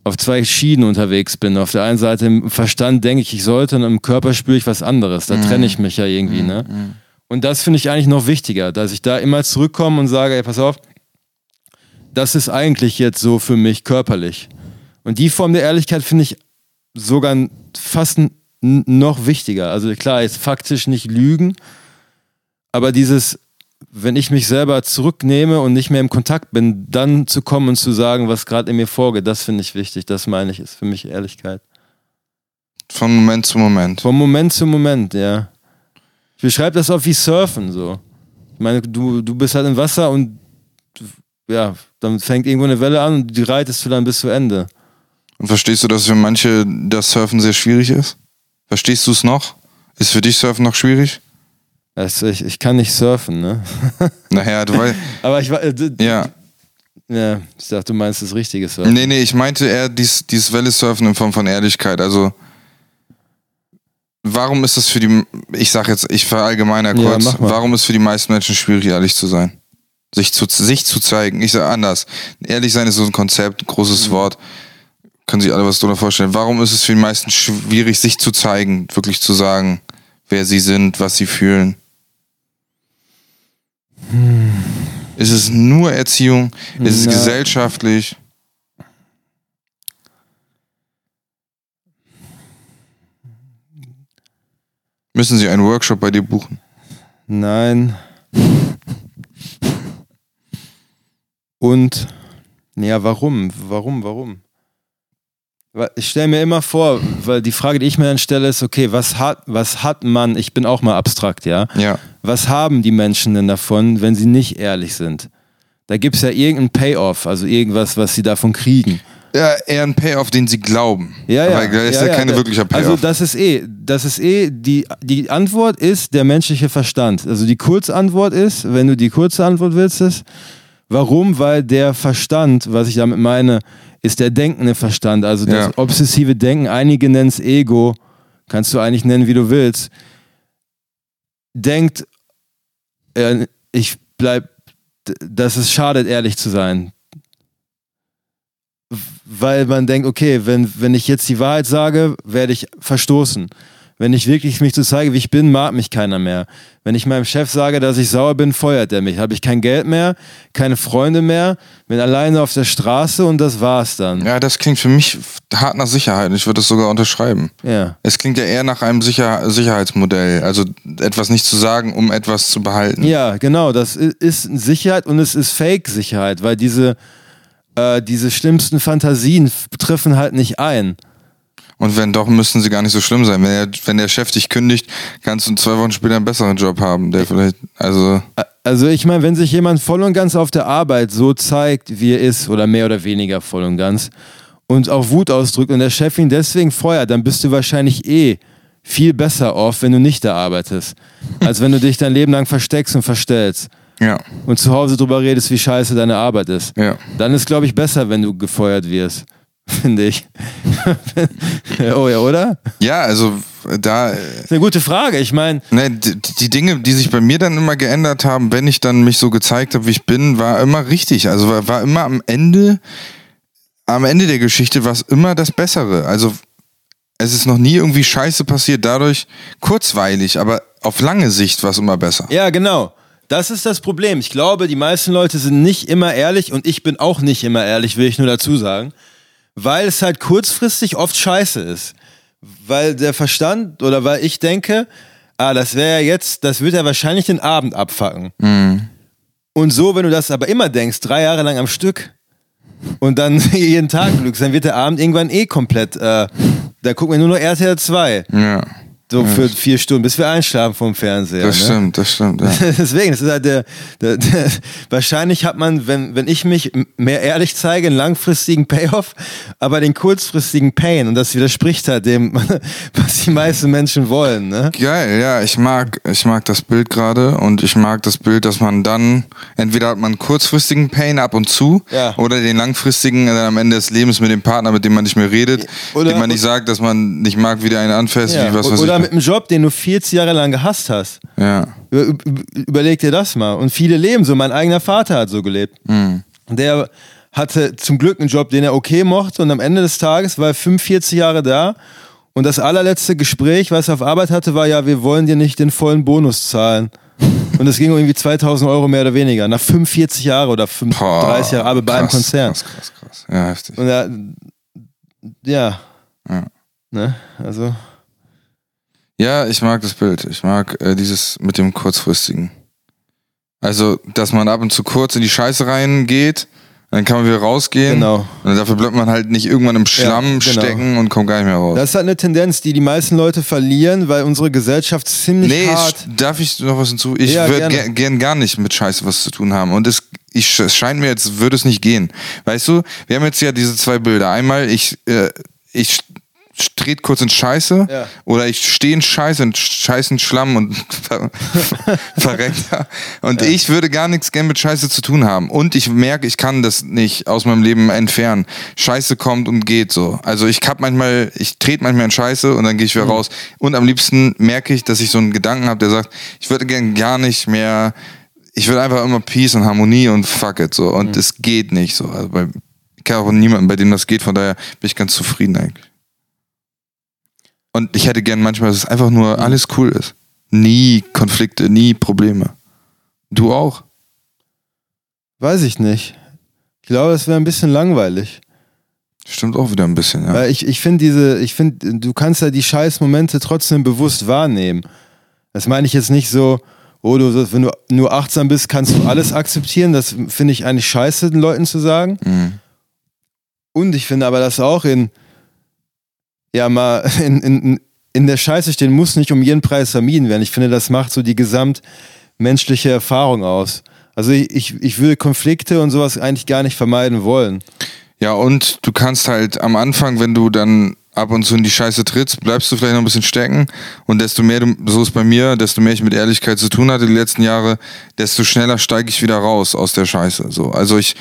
auf zwei Schienen unterwegs bin. Auf der einen Seite im Verstand denke ich, ich sollte und im Körper spüre ich was anderes. Da trenne ich mich ja irgendwie. Ne? Und das finde ich eigentlich noch wichtiger, dass ich da immer zurückkomme und sage, ey, pass auf, das ist eigentlich jetzt so für mich körperlich. Und die Form der Ehrlichkeit finde ich sogar fast noch wichtiger. Also klar, jetzt faktisch nicht lügen, aber dieses, wenn ich mich selber zurücknehme und nicht mehr im Kontakt bin, dann zu kommen und zu sagen, was gerade in mir vorgeht, das finde ich wichtig. Das meine ich, ist für mich Ehrlichkeit. Von Moment zu Moment. Vom Moment zu Moment, ja. Ich beschreibe das auch wie Surfen so. Ich meine, du, du bist halt im Wasser und ja, dann fängt irgendwo eine Welle an und die reitest du dann bis zu Ende. Und verstehst du, dass für manche das Surfen sehr schwierig ist? Verstehst du es noch? Ist für dich Surfen noch schwierig? Also ich, ich kann nicht surfen, ne? Naja, du weißt. Aber ich war. Äh, Ja. ja, ich dachte, du meinst das richtige Surfen. Nee, nee, ich meinte eher dies, dieses Welle-Surfen in Form von Ehrlichkeit. Also, warum ist das für die, ich sag jetzt, ich verallgemeine Ja, kurz, mal. warum ist für die meisten Menschen schwierig, ehrlich zu sein? Sich zu, sich zu zeigen. Ich sage anders. Ehrlich sein ist so ein Konzept, ein großes Wort. Können sich alle was drunter vorstellen. Warum ist es für die meisten schwierig, sich zu zeigen, wirklich zu sagen, wer sie sind, was sie fühlen? Ist es nur Erziehung? Ist es Na. gesellschaftlich? Müssen Sie einen Workshop bei dir buchen? Nein. Und, ja, warum? Warum, warum? Ich stelle mir immer vor, weil die Frage, die ich mir dann stelle, ist, okay, was hat, was hat man, ich bin auch mal abstrakt, ja? Ja. Was haben die Menschen denn davon, wenn sie nicht ehrlich sind? Da gibt es ja irgendeinen Payoff, also irgendwas, was sie davon kriegen. Ja, eher ein Payoff, den sie glauben. Ja, ja. Aber da ist ja, ja, keine da- wirklicher Payoff. Also das ist eh, das ist eh, die, die Antwort ist der menschliche Verstand. Also die Kurzantwort ist, wenn du die kurze Antwort willst, ist, warum? Weil der Verstand, was ich damit meine, ist der denkende Verstand. Also das Ja. obsessive Denken, einige nennen es Ego, kannst du eigentlich nennen, wie du willst, denkt, ich bleib, dass es schadet, ehrlich zu sein weil man denkt, okay, wenn, wenn ich jetzt die Wahrheit sage, werde ich verstoßen. Wenn ich wirklich mich so zeige, wie ich bin, mag mich keiner mehr. Wenn ich meinem Chef sage, dass ich sauer bin, feuert er mich. Habe ich kein Geld mehr, keine Freunde mehr, bin alleine auf der Straße und das war's dann. ja, das klingt für mich hart nach Sicherheit. Ich würde das sogar unterschreiben. Ja. Es klingt ja eher nach einem Sicher Sicherheitsmodell. Also etwas nicht zu sagen, um etwas zu behalten. Ja, genau. Das ist Sicherheit und es ist Fake-Sicherheit, weil diese, äh, diese schlimmsten Fantasien treffen halt nicht ein. Und wenn doch, müssten sie gar nicht so schlimm sein. Wenn, er, wenn der Chef dich kündigt, kannst du zwei Wochen später einen besseren Job haben, der vielleicht, also, Also ich meine, wenn sich jemand voll und ganz auf der Arbeit so zeigt, wie er ist, oder mehr oder weniger voll und ganz, und auch Wut ausdrückt und der Chef ihn deswegen feuert, dann bist du wahrscheinlich eh viel besser off, wenn du nicht da arbeitest, als wenn du dich dein Leben lang versteckst und verstellst ja, und zu Hause drüber redest, wie scheiße deine Arbeit ist. ja. Dann ist, glaube ich, besser, wenn du gefeuert wirst, finde ich. oh ja, oder? Ja, also da, Das ist eine gute Frage. Ich meine, ne, die, die Dinge, die sich bei mir dann immer geändert haben, wenn ich dann mich so gezeigt habe, wie ich bin, war immer richtig. Also war, war immer am Ende, am Ende der Geschichte war es immer das Bessere. Also es ist noch nie irgendwie Scheiße passiert, dadurch kurzweilig, aber auf lange Sicht war es immer besser. Ja, genau. Das ist das Problem. Ich glaube, die meisten Leute sind nicht immer ehrlich und ich bin auch nicht immer ehrlich, will ich nur dazu sagen, weil es halt kurzfristig oft scheiße ist. Weil der Verstand oder weil ich denke, ah, das wäre ja jetzt, das wird ja wahrscheinlich den Abend abfacken. Und so, wenn du das aber immer denkst, drei Jahre lang am Stück und dann jeden Tag lügst, dann wird der Abend irgendwann eh komplett, äh, da gucken wir nur noch RTL 2. Ja, So für vier Stunden, bis wir einschlafen vom Fernseher. das ne? stimmt, das stimmt. Ja. Deswegen, das ist halt der, der, der wahrscheinlich hat man, wenn, wenn ich mich mehr ehrlich zeige, einen langfristigen Payoff, aber den kurzfristigen Pain und das widerspricht halt dem, was die meisten Menschen wollen, ne? Geil, ja, ich mag, ich mag das Bild gerade und ich mag das Bild, dass man dann, entweder hat man einen kurzfristigen Pain ab und zu Ja. oder den langfristigen dann am Ende des Lebens mit dem Partner, mit dem man nicht mehr redet, Oder- dem man nicht sagt, dass man nicht mag, wie der einen anfasst, Ja. wie was weiß Oder ich. mit einem Job, den du 40 Jahre lang gehasst hast. ja, Über, über- überleg dir das mal. Und viele leben so. Mein eigener Vater hat so gelebt. Mhm. Der hatte zum Glück einen Job, den er okay mochte. Und am Ende des Tages war er 45 Jahre da. Und das allerletzte Gespräch, was er auf Arbeit hatte, war ja, wir wollen dir nicht den vollen Bonus zahlen. Und es ging um irgendwie 2000 Euro mehr oder weniger. Nach 45 Jahren oder 35 Boah, Jahre Arbeit bei einem Konzern. Krass, krass, krass. Ja, heftig. Und er, ja. Ja. Ne? Also, Ja, ich mag das Bild. Ich mag äh, dieses mit dem kurzfristigen. Also, dass man ab und zu kurz in die Scheiße reingeht, dann kann man wieder rausgehen. Genau. Und dafür bleibt man halt nicht irgendwann im Schlamm genau. stecken und kommt gar nicht mehr raus. Das ist halt eine Tendenz, die die meisten Leute verlieren, weil unsere Gesellschaft ziemlich nee, hart. ich, darf ich noch was hinzu? Ich Ja, würde gern, gern gar nicht mit Scheiße was zu tun haben. Und es, ich, es scheint mir, jetzt würde es nicht gehen. Weißt du, wir haben jetzt ja diese zwei Bilder. Einmal, ich, äh, ich trete kurz in Scheiße Ja. oder ich stehe in Scheiße, in scheißen Schlamm und ver verreckt. da. Und ich würde gar nichts gern mit Scheiße zu tun haben. Und ich merke, ich kann das nicht aus meinem Leben entfernen. Scheiße kommt und geht so. Also ich hab manchmal, ich trete manchmal in Scheiße und dann gehe ich wieder raus. Und am liebsten merke ich, dass ich so einen Gedanken habe, der sagt, ich würde gern gar nicht mehr ich will einfach immer Peace und Harmonie und fuck it so. Und es geht nicht so. Also bei, ich kenne auch niemanden, bei dem das geht, von daher bin ich ganz zufrieden eigentlich. Und ich hätte gern manchmal, dass es einfach nur alles cool ist. Nie Konflikte, nie Probleme. Du auch? Weiß ich nicht. Ich glaube, es wäre ein bisschen langweilig. Stimmt auch wieder ein bisschen, ja. Weil ich, ich finde diese, ich finde, du kannst ja die scheiß Momente trotzdem bewusst wahrnehmen. Das meine ich jetzt nicht so, oh, du, wenn du nur achtsam bist, kannst du alles akzeptieren. Das finde ich eigentlich scheiße, den Leuten zu sagen. Mhm. Und ich finde aber, dass auch in, ja, mal in, in, in der Scheiße stehen muss nicht um jeden Preis vermieden werden. Ich finde, das macht so die gesamtmenschliche Erfahrung aus. Also ich, ich, ich würde Konflikte und sowas eigentlich gar nicht vermeiden wollen. Ja, und du kannst halt am Anfang, wenn du dann ab und zu in die Scheiße trittst, bleibst du vielleicht noch ein bisschen stecken. Und desto mehr du, so ist bei mir, desto mehr ich mit Ehrlichkeit zu tun hatte die letzten Jahre, desto schneller steige ich wieder raus aus der Scheiße. So, also ich.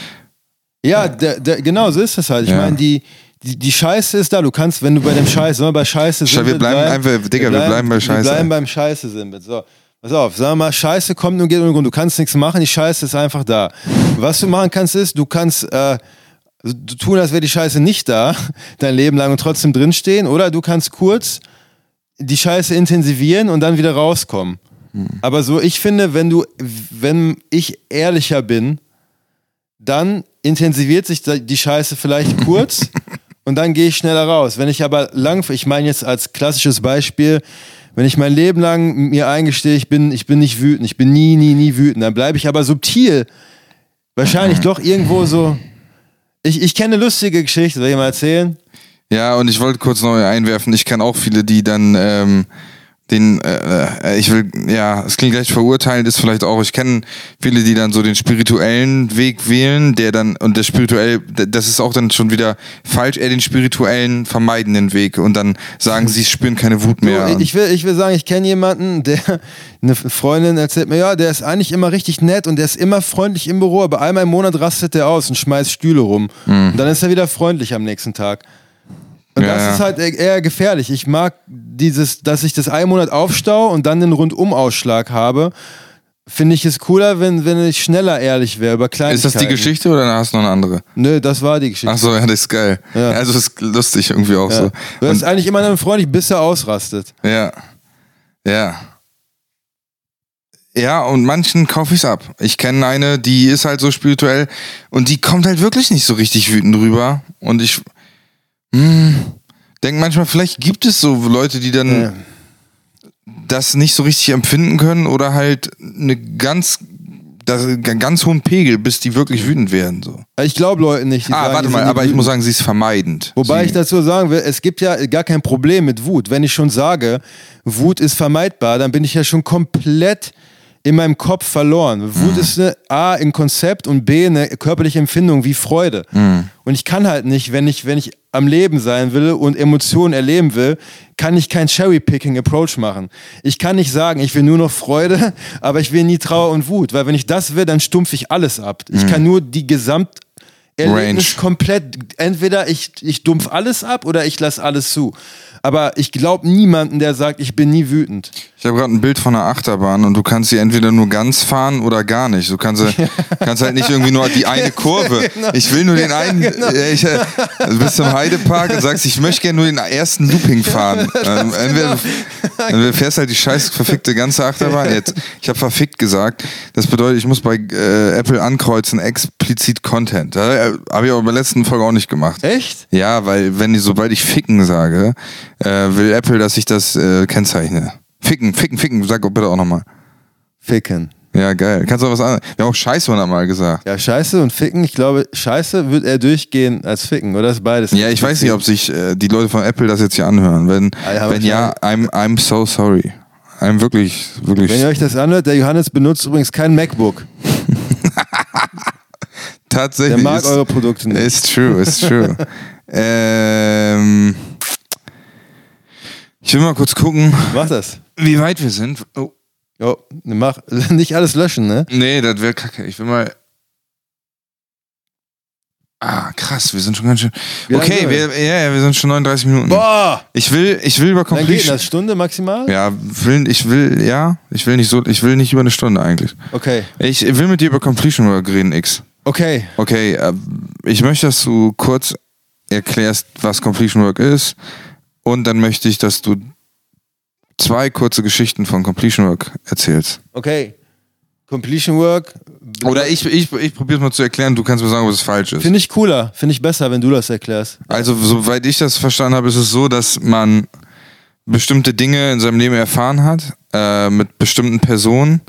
Ja, der, genau so ist es halt. Ich Ja. meine, die, die, die Scheiße ist da. Du kannst, wenn du bei dem Scheiße, wenn wir bei Scheiße sind, wir bleiben einfach, Digga, wir bleiben bei Scheiße. Wir bleiben beim Scheiße sind. So. Pass auf, sag mal, Scheiße kommt und geht ohne Grund. Du kannst nichts machen, die Scheiße ist einfach da. Was du machen kannst, ist, du kannst äh, du tun, als wäre die Scheiße nicht da, dein Leben lang und trotzdem drinstehen. Oder du kannst kurz die Scheiße intensivieren und dann wieder rauskommen. Hm. Aber so, ich finde, wenn du, wenn ich ehrlicher bin, dann intensiviert sich die Scheiße vielleicht kurz und dann gehe ich schneller raus. Wenn ich aber lang, ich meine jetzt als klassisches Beispiel, wenn ich mein Leben lang mir eingestehe, ich bin, ich bin nicht wütend, ich bin nie, nie, nie wütend, dann bleibe ich aber subtil. Wahrscheinlich doch irgendwo so. Ich, ich kenne eine lustige Geschichte, soll ich mal erzählen? Ja, und ich wollte kurz neu einwerfen, ich kenne auch viele, die dann ähm, den, äh, ich will, ja, es klingt gleich verurteilend, ist vielleicht auch, ich kenne viele, die dann so den spirituellen Weg wählen, der dann, und der spirituell, das ist auch dann schon wieder falsch, eher den spirituellen vermeidenden Weg und dann sagen, sie spüren keine Wut mehr. So, ich, will, ich will sagen, ich kenne jemanden, der, eine Freundin erzählt mir, ja, der ist eigentlich immer richtig nett und der ist immer freundlich im Büro, aber einmal im Monat rastet der aus und schmeißt Stühle rum. Mhm. Und dann ist er wieder freundlich am nächsten Tag. Und Ja, das ist halt e- eher gefährlich. Ich mag dieses, dass ich das einen Monat aufstau und dann den Rundumausschlag habe. Finde ich es cooler, wenn, wenn ich schneller ehrlich wäre über ist Kleinigkeiten. das die Geschichte oder hast du noch eine andere? Nö, das war die Geschichte. Ach so, ja, das ist geil. Ja. Also das ist lustig irgendwie auch ja. so. Du Und, eigentlich immer dann freundlich, bis er ausrastet. ja. Ja. Ja, und manchen kaufe ich's ab. Ich kenne eine, die ist halt so spirituell und die kommt halt wirklich nicht so richtig wütend rüber. Und ich hm, denke manchmal, vielleicht gibt es so Leute, die dann Ja. das nicht so richtig empfinden können oder halt eine ganz, das, einen ganz hohen Pegel, bis die wirklich wütend werden. So. Ich glaube Leuten nicht. Ah, sagen, warte mal, aber ich wütend. muss sagen, sie ist vermeidend. Wobei sie, ich dazu sagen will, es gibt ja gar kein Problem mit Wut. Wenn ich schon sage, Wut ist vermeidbar, dann bin ich ja schon komplett in meinem Kopf verloren. Wut Mhm. ist eine A, ein Konzept und B, eine körperliche Empfindung wie Freude. Mhm. Und ich kann halt nicht, wenn ich, wenn ich am Leben sein will und Emotionen erleben will, kann ich kein Cherry-Picking-Approach machen. Ich kann nicht sagen, ich will nur noch Freude, aber ich will nie Trauer und Wut. Weil wenn ich das will, dann stumpfe ich alles ab. Ich kann nur die Gesamt Erlebnis Range. komplett, entweder ich, ich dumpf alles ab oder ich lasse alles zu. Aber ich glaube niemanden, der sagt, ich bin nie wütend. Ich habe gerade ein Bild von einer Achterbahn und du kannst sie entweder nur ganz fahren oder gar nicht. Du kannst, sie- kannst halt nicht irgendwie nur die eine Kurve. Ich will nur den einen. äh, Ich, äh, du bist im Heidepark und sagst, ich möchte gerne nur den ersten Looping fahren. Ähm, entweder, entweder fährst halt die scheiß verfickte ganze Achterbahn. Jetzt, ich habe verfickt gesagt. Das bedeutet, ich muss bei äh, Apple ankreuzen, explizit Content. Da habe ich aber bei der letzten Folge auch nicht gemacht. Echt? Ja, weil wenn die, sobald ich ficken sage, äh, will Apple, dass ich das äh, kennzeichne. Ficken, ficken, ficken, sag bitte auch nochmal. Ficken. Ja, geil. Kannst du auch was anderes? Wir haben auch Scheiße mal gesagt. Ja, Scheiße und Ficken, ich glaube, Scheiße wird er durchgehen als Ficken, oder ist beides? Ja, ich weiß nicht, ob sich äh, die Leute von Apple das jetzt hier anhören. Wenn, ja, wenn ja, I'm, I'm so sorry. I'm wirklich, wirklich. Wenn ihr euch das anhört, der Johannes benutzt übrigens kein MacBook. tatsächlich. Der mag ist, eure Produkte nicht. Ist true, ist true. ähm, ich will mal kurz gucken, Mach das. wie weit wir sind. Oh. Jo, mach, nicht alles löschen, ne? Nee, das wäre kacke. Ich will mal. Ah, krass, wir sind schon ganz schön. Wie Okay, wir? ja, ja, wir sind schon 39 Minuten. Boah! Ich will, ich will über Dann geht Completion. das Stunde maximal? Ja, will, ich will, ja, ich will nicht so, ich will nicht über eine Stunde eigentlich. Okay. Ich will mit dir über Completion reden, X. Okay. Okay, äh, ich möchte, dass du kurz erklärst, was Completion Work ist. Und dann möchte ich, dass du zwei kurze Geschichten von Completion Work erzählst. Okay. Completion Work. Oder ich, ich, ich probiere es mal zu erklären, du kannst mir sagen, ob es falsch ist. Finde ich cooler. Finde ich besser, wenn du das erklärst. Also, soweit ich das verstanden habe, ist es so, dass man bestimmte Dinge in seinem Leben erfahren hat, äh, mit bestimmten Personen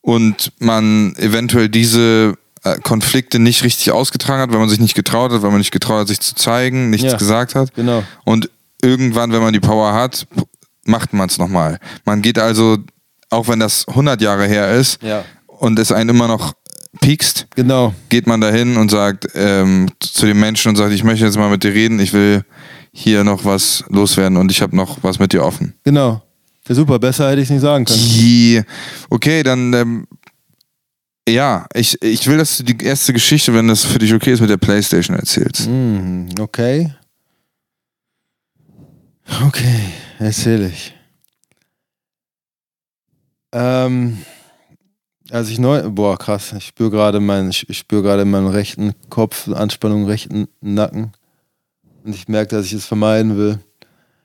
und man eventuell diese Konflikte nicht richtig ausgetragen hat, weil man sich nicht getraut hat, weil man nicht getraut hat, sich zu zeigen, nichts Ja. gesagt hat. Genau. Und irgendwann, wenn man die Power hat, macht man es nochmal. Man geht also, auch wenn das 100 Jahre her ist Ja. und es einen immer noch piekst, Genau. geht man dahin und sagt ähm, zu den Menschen und sagt, ich möchte jetzt mal mit dir reden, ich will hier noch was loswerden und ich habe noch was mit dir offen. Genau. Ja, super. Besser hätte ich es nicht sagen können. Die, okay, dann ähm, ja, ich, ich will, dass du die erste Geschichte, wenn das für dich okay ist, mit der Playstation erzählst. Mhm, okay. Okay, erzähle ich. Ähm, als ich neu, boah krass, ich spüre gerade meinen, ich spüre gerade meinen rechten Kopf, Anspannung, rechten Nacken. Und ich merke, dass ich es vermeiden will.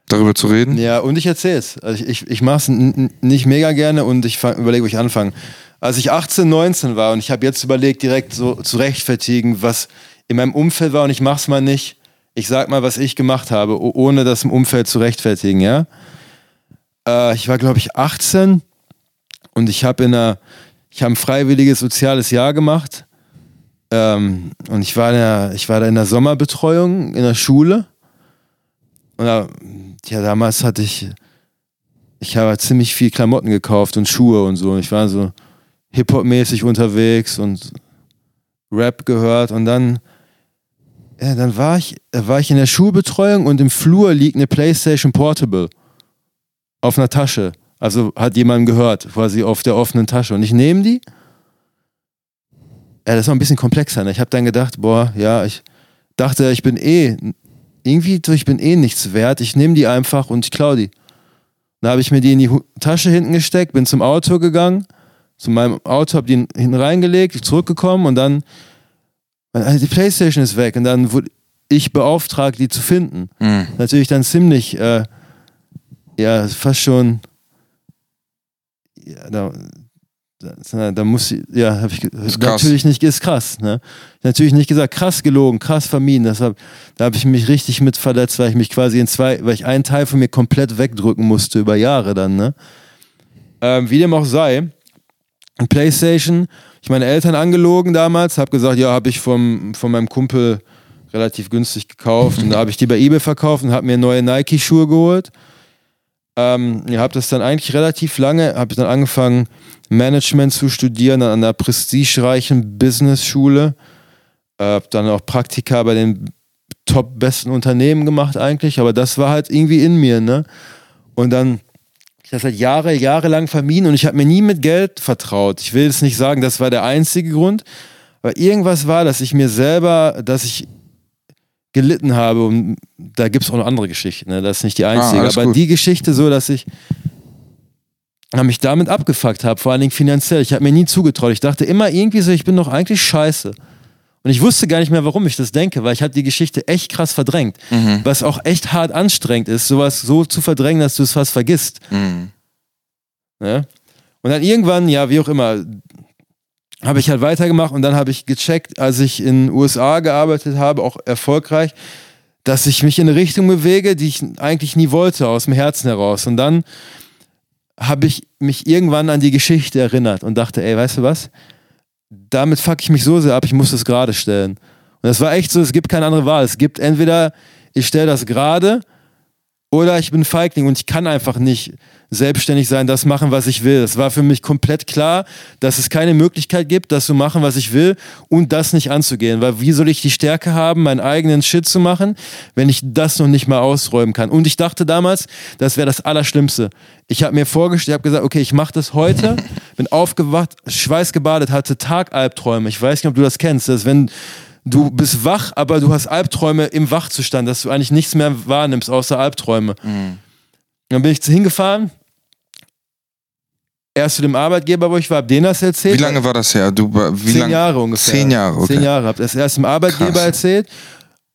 Darüber zu reden? Ja, und ich erzähle es. Also ich, ich, ich mache es nicht mega gerne und ich überlege, wo ich anfange. Als ich 18, 19 war und ich habe jetzt überlegt, direkt so zu rechtfertigen, was in meinem Umfeld war und ich mache es mal nicht. Ich sag mal, was ich gemacht habe, ohne das im Umfeld zu rechtfertigen, ja. Äh, ich war, glaube ich, 18 und ich habe in einer, ich habe ein freiwilliges soziales Jahr gemacht. Ähm, und ich war, der, ich war da in der Sommerbetreuung in der Schule. Und da, ja, damals hatte ich, ich habe ziemlich viel Klamotten gekauft und Schuhe und so. Und ich war so Hip-Hop-mäßig unterwegs und Rap gehört. Und dann, ja, dann war ich, da war ich in der Schulbetreuung und im Flur liegt eine PlayStation Portable auf einer Tasche. Also hat jemand gehört, quasi auf der offenen Tasche. Und ich nehme die. Ja, das war ein bisschen komplexer. Ne? Ich habe dann gedacht, boah, ja, ich dachte, ich bin eh irgendwie, ich bin eh nichts wert. Ich nehme die einfach und ich klaue die. Dann habe ich mir die in die Tasche hinten gesteckt, bin zum Auto gegangen, zu meinem Auto, habe die hinten reingelegt, zurückgekommen und dann, also die Playstation ist weg und dann wurde ich beauftragt, die zu finden. Hm. Natürlich dann ziemlich, äh, ja, fast schon, ja, da, da, da muss ich, ja, habe ich Ist krass. natürlich nicht, ist krass, ne? Natürlich nicht gesagt, krass gelogen, krass vermieden. Das hab, da habe ich mich richtig mit verletzt, weil ich mich quasi in zwei, weil ich einen Teil von mir komplett wegdrücken musste über Jahre dann, ne? Ähm, wie dem auch sei, Playstation, ich meine Eltern angelogen damals, habe gesagt, ja, habe ich vom, von meinem Kumpel relativ günstig gekauft und da habe ich die bei eBay verkauft und habe mir neue Nike-Schuhe geholt. Ähm, ja, habe das dann eigentlich relativ lange, habe dann angefangen Management zu studieren an einer prestigereichen Business-Schule. Äh, dann auch Praktika bei den top besten Unternehmen gemacht eigentlich, aber das war halt irgendwie in mir, ne? Und dann ich das halt Jahre, jahrelang vermieden und ich habe mir nie mit Geld vertraut. Ich will jetzt nicht sagen, das war der einzige Grund, aber irgendwas war, dass ich mir selber, dass ich gelitten habe und da gibt es auch noch andere Geschichten, ne? das ist nicht die einzige, alles aber gut. die Geschichte so, dass ich mich damit abgefuckt habe, vor allen Dingen finanziell. Ich habe mir nie zugetraut. Ich dachte immer irgendwie so, ich bin doch eigentlich scheiße. Und ich wusste gar nicht mehr, warum ich das denke, weil ich hatte die Geschichte echt krass verdrängt. Was auch echt hart anstrengend ist, sowas so zu verdrängen, dass du es fast vergisst. Hm. Ne? Und dann irgendwann, ja, wie auch immer, habe ich halt weitergemacht und dann habe ich gecheckt, als ich in den USA gearbeitet habe, auch erfolgreich, dass ich mich in eine Richtung bewege, die ich eigentlich nie wollte, aus dem Herzen heraus. Und dann habe ich mich irgendwann an die Geschichte erinnert und dachte, ey, weißt du was? Damit fuck ich mich so sehr ab, ich muss das gerade stellen. Und das war echt so, es gibt keine andere Wahl. Es gibt entweder, ich stelle das gerade oder ich bin Feigling und ich kann einfach nicht selbstständig sein, das machen, was ich will. Es war für mich komplett klar, dass es keine Möglichkeit gibt, das zu machen, was ich will und das nicht anzugehen. Weil wie soll ich die Stärke haben, meinen eigenen Shit zu machen, wenn ich das noch nicht mal ausräumen kann? Und ich dachte damals, das wäre das Allerschlimmste. Ich habe mir vorgestellt, ich habe gesagt, okay, ich mache das heute, bin aufgewacht, schweißgebadet, hatte Tagalbträume. Ich weiß nicht, ob du das kennst, dass wenn du bist wach, aber du hast Albträume im Wachzustand, dass du eigentlich nichts mehr wahrnimmst, außer Albträume. Mhm. Dann bin ich hingefahren, erst zu dem Arbeitgeber, wo ich war, hab denen das erzählt. Wie lange war das her? Du, wie Zehn lang- Jahre ungefähr. Zehn Jahre, okay. Zehn Jahre. Hab das erst dem Arbeitgeber Krass. erzählt.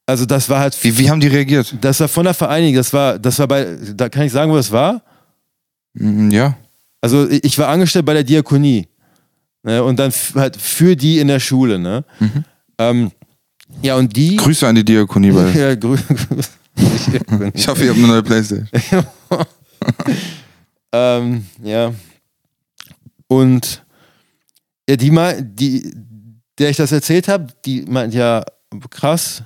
Also das war halt, Wie, wie haben die reagiert? das war von der Vereinigung, das war, das war bei, da kann ich sagen, wo das war? Mhm, Ja. Also ich war angestellt bei der Diakonie. Ne, und dann halt für die in der Schule. Ne? Mhm. Ähm, ja, und die. Grüße an die Diakonie, weil ja, grü ich hoffe, ihr habt eine neue Playstation. ähm, ja. Und ja, die mal, die, der ich das erzählt habe, die meint ja, krass.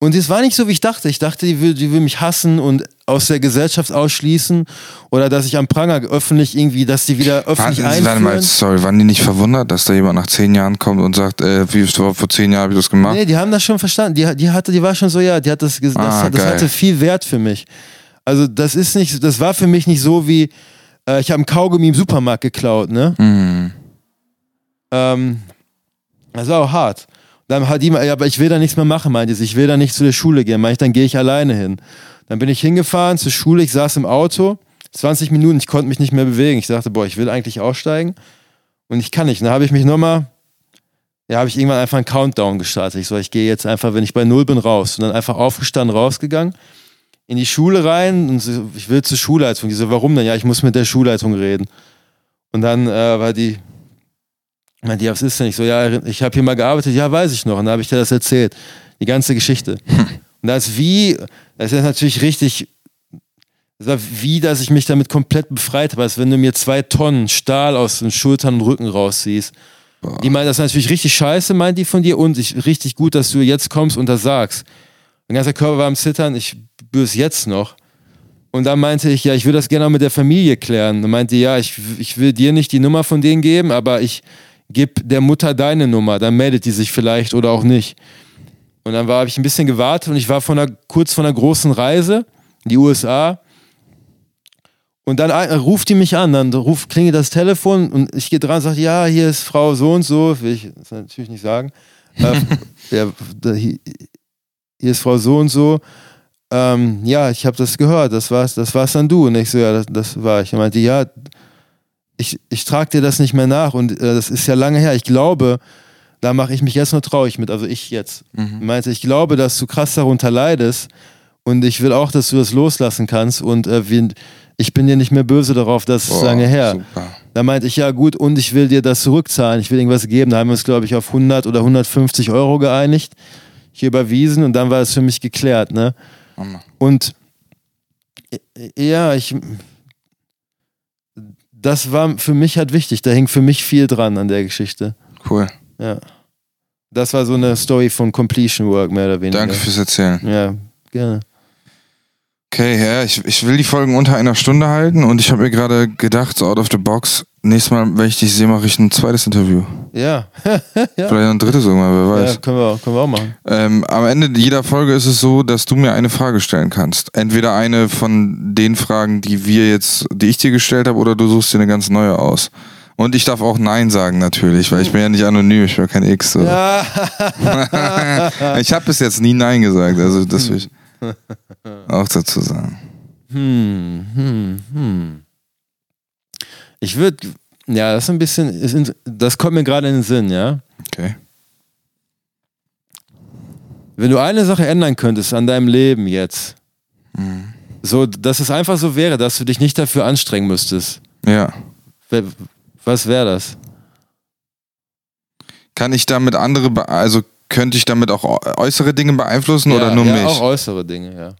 Und es war nicht so, wie ich dachte. Ich dachte, die will, die will mich hassen und aus der Gesellschaft ausschließen oder dass ich am Pranger öffentlich irgendwie, dass die wieder öffentlich Warte, warte mal, einführen. sorry, waren die nicht verwundert, dass da jemand nach zehn Jahren kommt und sagt, äh, wie vor vor zehn Jahren habe ich das gemacht? Nee, die haben das schon verstanden. Die, die hatte, die war schon so, ja, die hat das, das, Ah, das hatte viel Wert für mich. Also das ist nicht, das war für mich nicht so wie, äh, ich habe einen Kaugummi im Supermarkt geklaut, ne? Mhm. Ähm, das war auch hart. Dann hat die, ja, aber ich will da nichts mehr machen, meinte sie. Ich will da nicht zu der Schule gehen. Meinte ich, dann gehe ich alleine hin. Dann bin ich hingefahren zur Schule, ich saß im Auto, 20 Minuten, ich konnte mich nicht mehr bewegen. Ich dachte, boah, ich will eigentlich aussteigen und ich kann nicht. Dann habe ich mich nochmal, ja, habe ich irgendwann einfach einen Countdown gestartet. Ich so, ich gehe jetzt einfach, wenn ich bei Null bin, raus. Und dann einfach aufgestanden, rausgegangen, in die Schule rein und so, ich will zur Schulleitung. Die so, warum denn? Ja, ich muss mit der Schulleitung reden. Und dann äh, war die, meinte, ja, was ist denn? Ich so, ja, ich habe hier mal gearbeitet, ja, weiß ich noch. Und dann habe ich dir das erzählt. Die ganze Geschichte. Und das wie, das ist natürlich richtig, das war wie, dass ich mich damit komplett befreit habe, als wenn du mir zwei Tonnen Stahl aus den Schultern und Rücken rausziehst. Die meint, das ist natürlich richtig scheiße, meint die von dir, und ich, richtig gut, dass du jetzt kommst und das sagst. Mein ganzer Körper war am Zittern, ich spüre jetzt noch. Und dann meinte ich, ja, ich will das gerne auch mit der Familie klären. Und meinte, ja, ich, ich will dir nicht die Nummer von denen geben, aber ich gebe der Mutter deine Nummer, dann meldet die sich vielleicht oder auch nicht. Und dann habe ich ein bisschen gewartet und ich war von einer, kurz von einer großen Reise in die USA. Und dann ruft die mich an, dann ruft, klingelt das Telefon und ich gehe dran und sage, ja, hier ist Frau so und so, will ich natürlich nicht sagen. äh, ja, hier, ist Frau so und so. Ähm, ja, ich habe das gehört, das war's, das war's dann du. Und ich so, ja, das, das war ich. Er meinte, ja, ich, ich trage dir das nicht mehr nach und äh, das ist ja lange her. Ich glaube, da mache ich mich jetzt nur traurig mit, also ich jetzt. Mhm. Meinte, ich glaube, dass du krass darunter leidest und ich will auch, dass du das loslassen kannst und äh, wir, ich bin dir nicht mehr böse darauf, das ist lange her. Super. Da meinte ich, ja gut, und ich will dir das zurückzahlen, ich will irgendwas geben. Da haben wir uns, glaube ich, auf 100 oder 150 Euro geeinigt, hier überwiesen und dann war es für mich geklärt. Ne? Hammer. Und ja, ich, das war für mich halt wichtig, da hing für mich viel dran an der Geschichte. Cool. Ja. Das war so eine Story von Completion Work, mehr oder weniger. Danke fürs Erzählen. Ja, gerne. Okay, ja, ich, ich will die Folgen unter einer Stunde halten und ich habe mir gerade gedacht, so out of the box, nächstes Mal, wenn ich dich sehe, mache ich ein zweites Interview. Ja, Vielleicht ein drittes irgendwann, wer weiß. ja können, wir auch, können wir auch machen. Ähm, am Ende jeder Folge ist es so, dass du mir eine Frage stellen kannst. Entweder eine von den Fragen, die wir jetzt, die ich dir gestellt habe, oder du suchst dir eine ganz neue aus. Und ich darf auch Nein sagen natürlich, weil ich bin ja nicht anonym, ich bin kein X. So. Ja. Ich habe bis jetzt nie Nein gesagt, also das will ich auch dazu sagen. Hm, hm, hm. Ich würde, ja, das ist ein bisschen, ist das kommt mir gerade in den Sinn, ja. Okay. Wenn du eine Sache ändern könntest an deinem Leben jetzt, Mhm. so, dass es einfach so wäre, dass du dich nicht dafür anstrengen müsstest, Ja. was wäre das? Kann ich damit andere, also könnte ich damit auch äu- äußere Dinge beeinflussen oder ja, nur ja, mich? auch äußere Dinge, ja.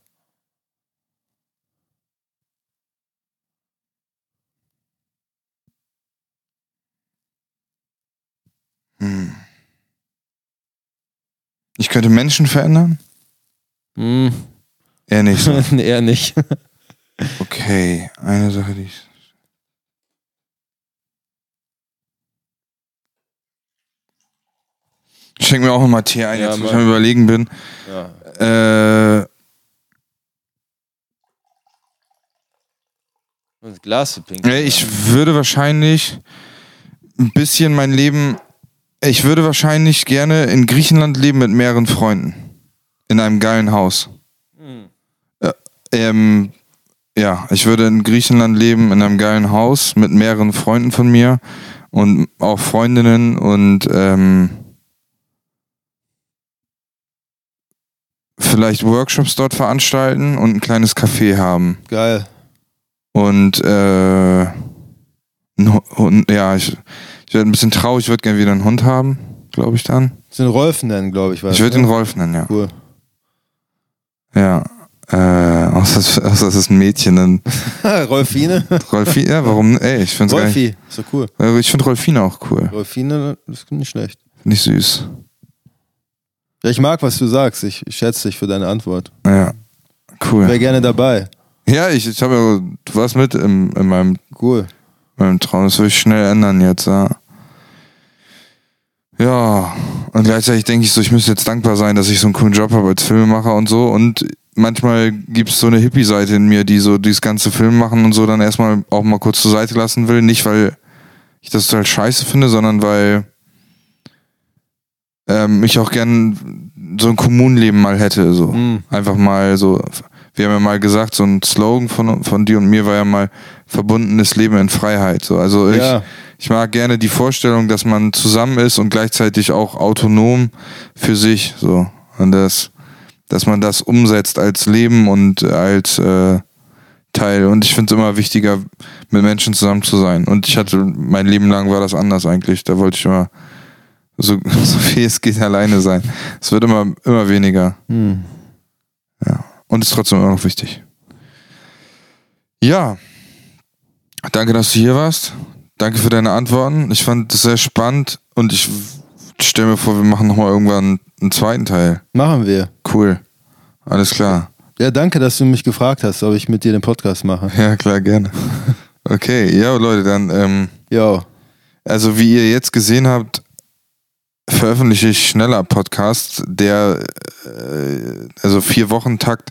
Hm. Ich könnte Menschen verändern? Hm, Eher nicht so. nee, eher nicht. Okay, eine Sache, die ich. Ich schenke mir auch nochmal Tee ein, Ja, jetzt wo ich am überlegen bin. Ja. Äh, das Glas zu pinkeln. ich würde wahrscheinlich ein bisschen mein Leben Ich würde wahrscheinlich gerne in Griechenland leben mit mehreren Freunden. In einem geilen Haus. Äh, ähm, ja, ich würde in Griechenland leben, in einem geilen Haus mit mehreren Freunden von mir und auch Freundinnen und ähm, vielleicht Workshops dort veranstalten und ein kleines Café haben. Geil. Und äh, Hund, ja, ich, ich werde ein bisschen traurig, ich würde gerne wieder einen Hund haben, glaube ich dann. Das sind Rolf nennen, glaube ich. Ich würde ihn Rolf nennen, ja. Cool. Ja. Äh, außer, außer es ist ein Mädchen, dann Rolfine? Rolfine, ja, warum? Ey, ich find's geil. Rolfi, so cool. Äh, Ich finde Rolfine auch cool. Rolfine, das ist nicht schlecht. Nicht süß. Ja, ich mag, was du sagst. Ich, ich schätze dich für deine Antwort. Ja. Cool. Wäre gerne dabei. Ja, ich, ich habe ja, du warst mit in, in meinem, Cool. Meinem Traum. Das will ich schnell ändern jetzt, ja. Ja, und gleichzeitig denke ich so, ich müsste jetzt dankbar sein, dass ich so einen coolen Job habe als Filmemacher und so. Und manchmal gibt es so eine Hippie-Seite in mir, die so dieses ganze Film machen und so dann erstmal auch mal kurz zur Seite lassen will. Nicht, weil ich das total scheiße finde, sondern weil ähm, ich auch gern so ein Kommunenleben mal hätte. So. Mhm. Einfach mal so. Wir haben ja mal gesagt, so ein Slogan von, von dir und mir war ja mal verbundenes Leben in Freiheit. So. Also ich, Ja. ich mag gerne die Vorstellung, dass man zusammen ist und gleichzeitig auch autonom für sich. So. Und das, dass man das umsetzt als Leben und als äh, Teil. Und ich finde es immer wichtiger, mit Menschen zusammen zu sein. Und ich hatte, mein Leben lang war das anders eigentlich. Da wollte ich immer so, so viel es geht alleine sein. Es wird immer, immer weniger. Hm. Und ist trotzdem immer noch wichtig. Ja. Danke, dass du hier warst. Danke für deine Antworten. Ich fand es sehr spannend und ich stelle mir vor, wir machen nochmal irgendwann einen zweiten Teil. Machen wir. Cool. Alles klar. Ja, danke, dass du mich gefragt hast, ob ich mit dir den Podcast mache. Ja, klar, gerne. Okay, ja, Leute, dann, ähm, Jo. also wie ihr jetzt gesehen habt, veröffentliche ich schneller Podcast, der, äh, also vier Wochen Takt,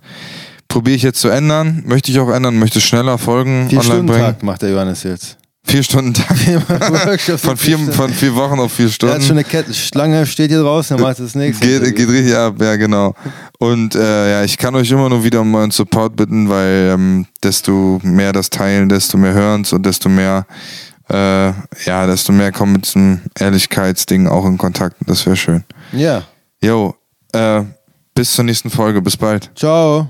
probiere ich jetzt zu ändern, möchte ich auch ändern, möchte schneller Folgen Vier online Stunden bringen. Tag macht der Johannes jetzt. Vier Stunden Tag. Von vier, Stunden. von vier Wochen auf vier Er hat schon Stunden. eine Kette. Schlange steht hier draußen, er macht das nächste. Geht, geht richtig ab, ja genau. Und äh, ja, ich kann euch immer nur wieder um euren Support bitten, weil ähm, desto mehr das teilen, desto mehr hören's und desto mehr, äh, ja, desto mehr kommen mit diesem Ehrlichkeitsding auch in Kontakt. Das wäre schön. Ja. Jo, äh, bis zur nächsten Folge. Bis bald. Ciao.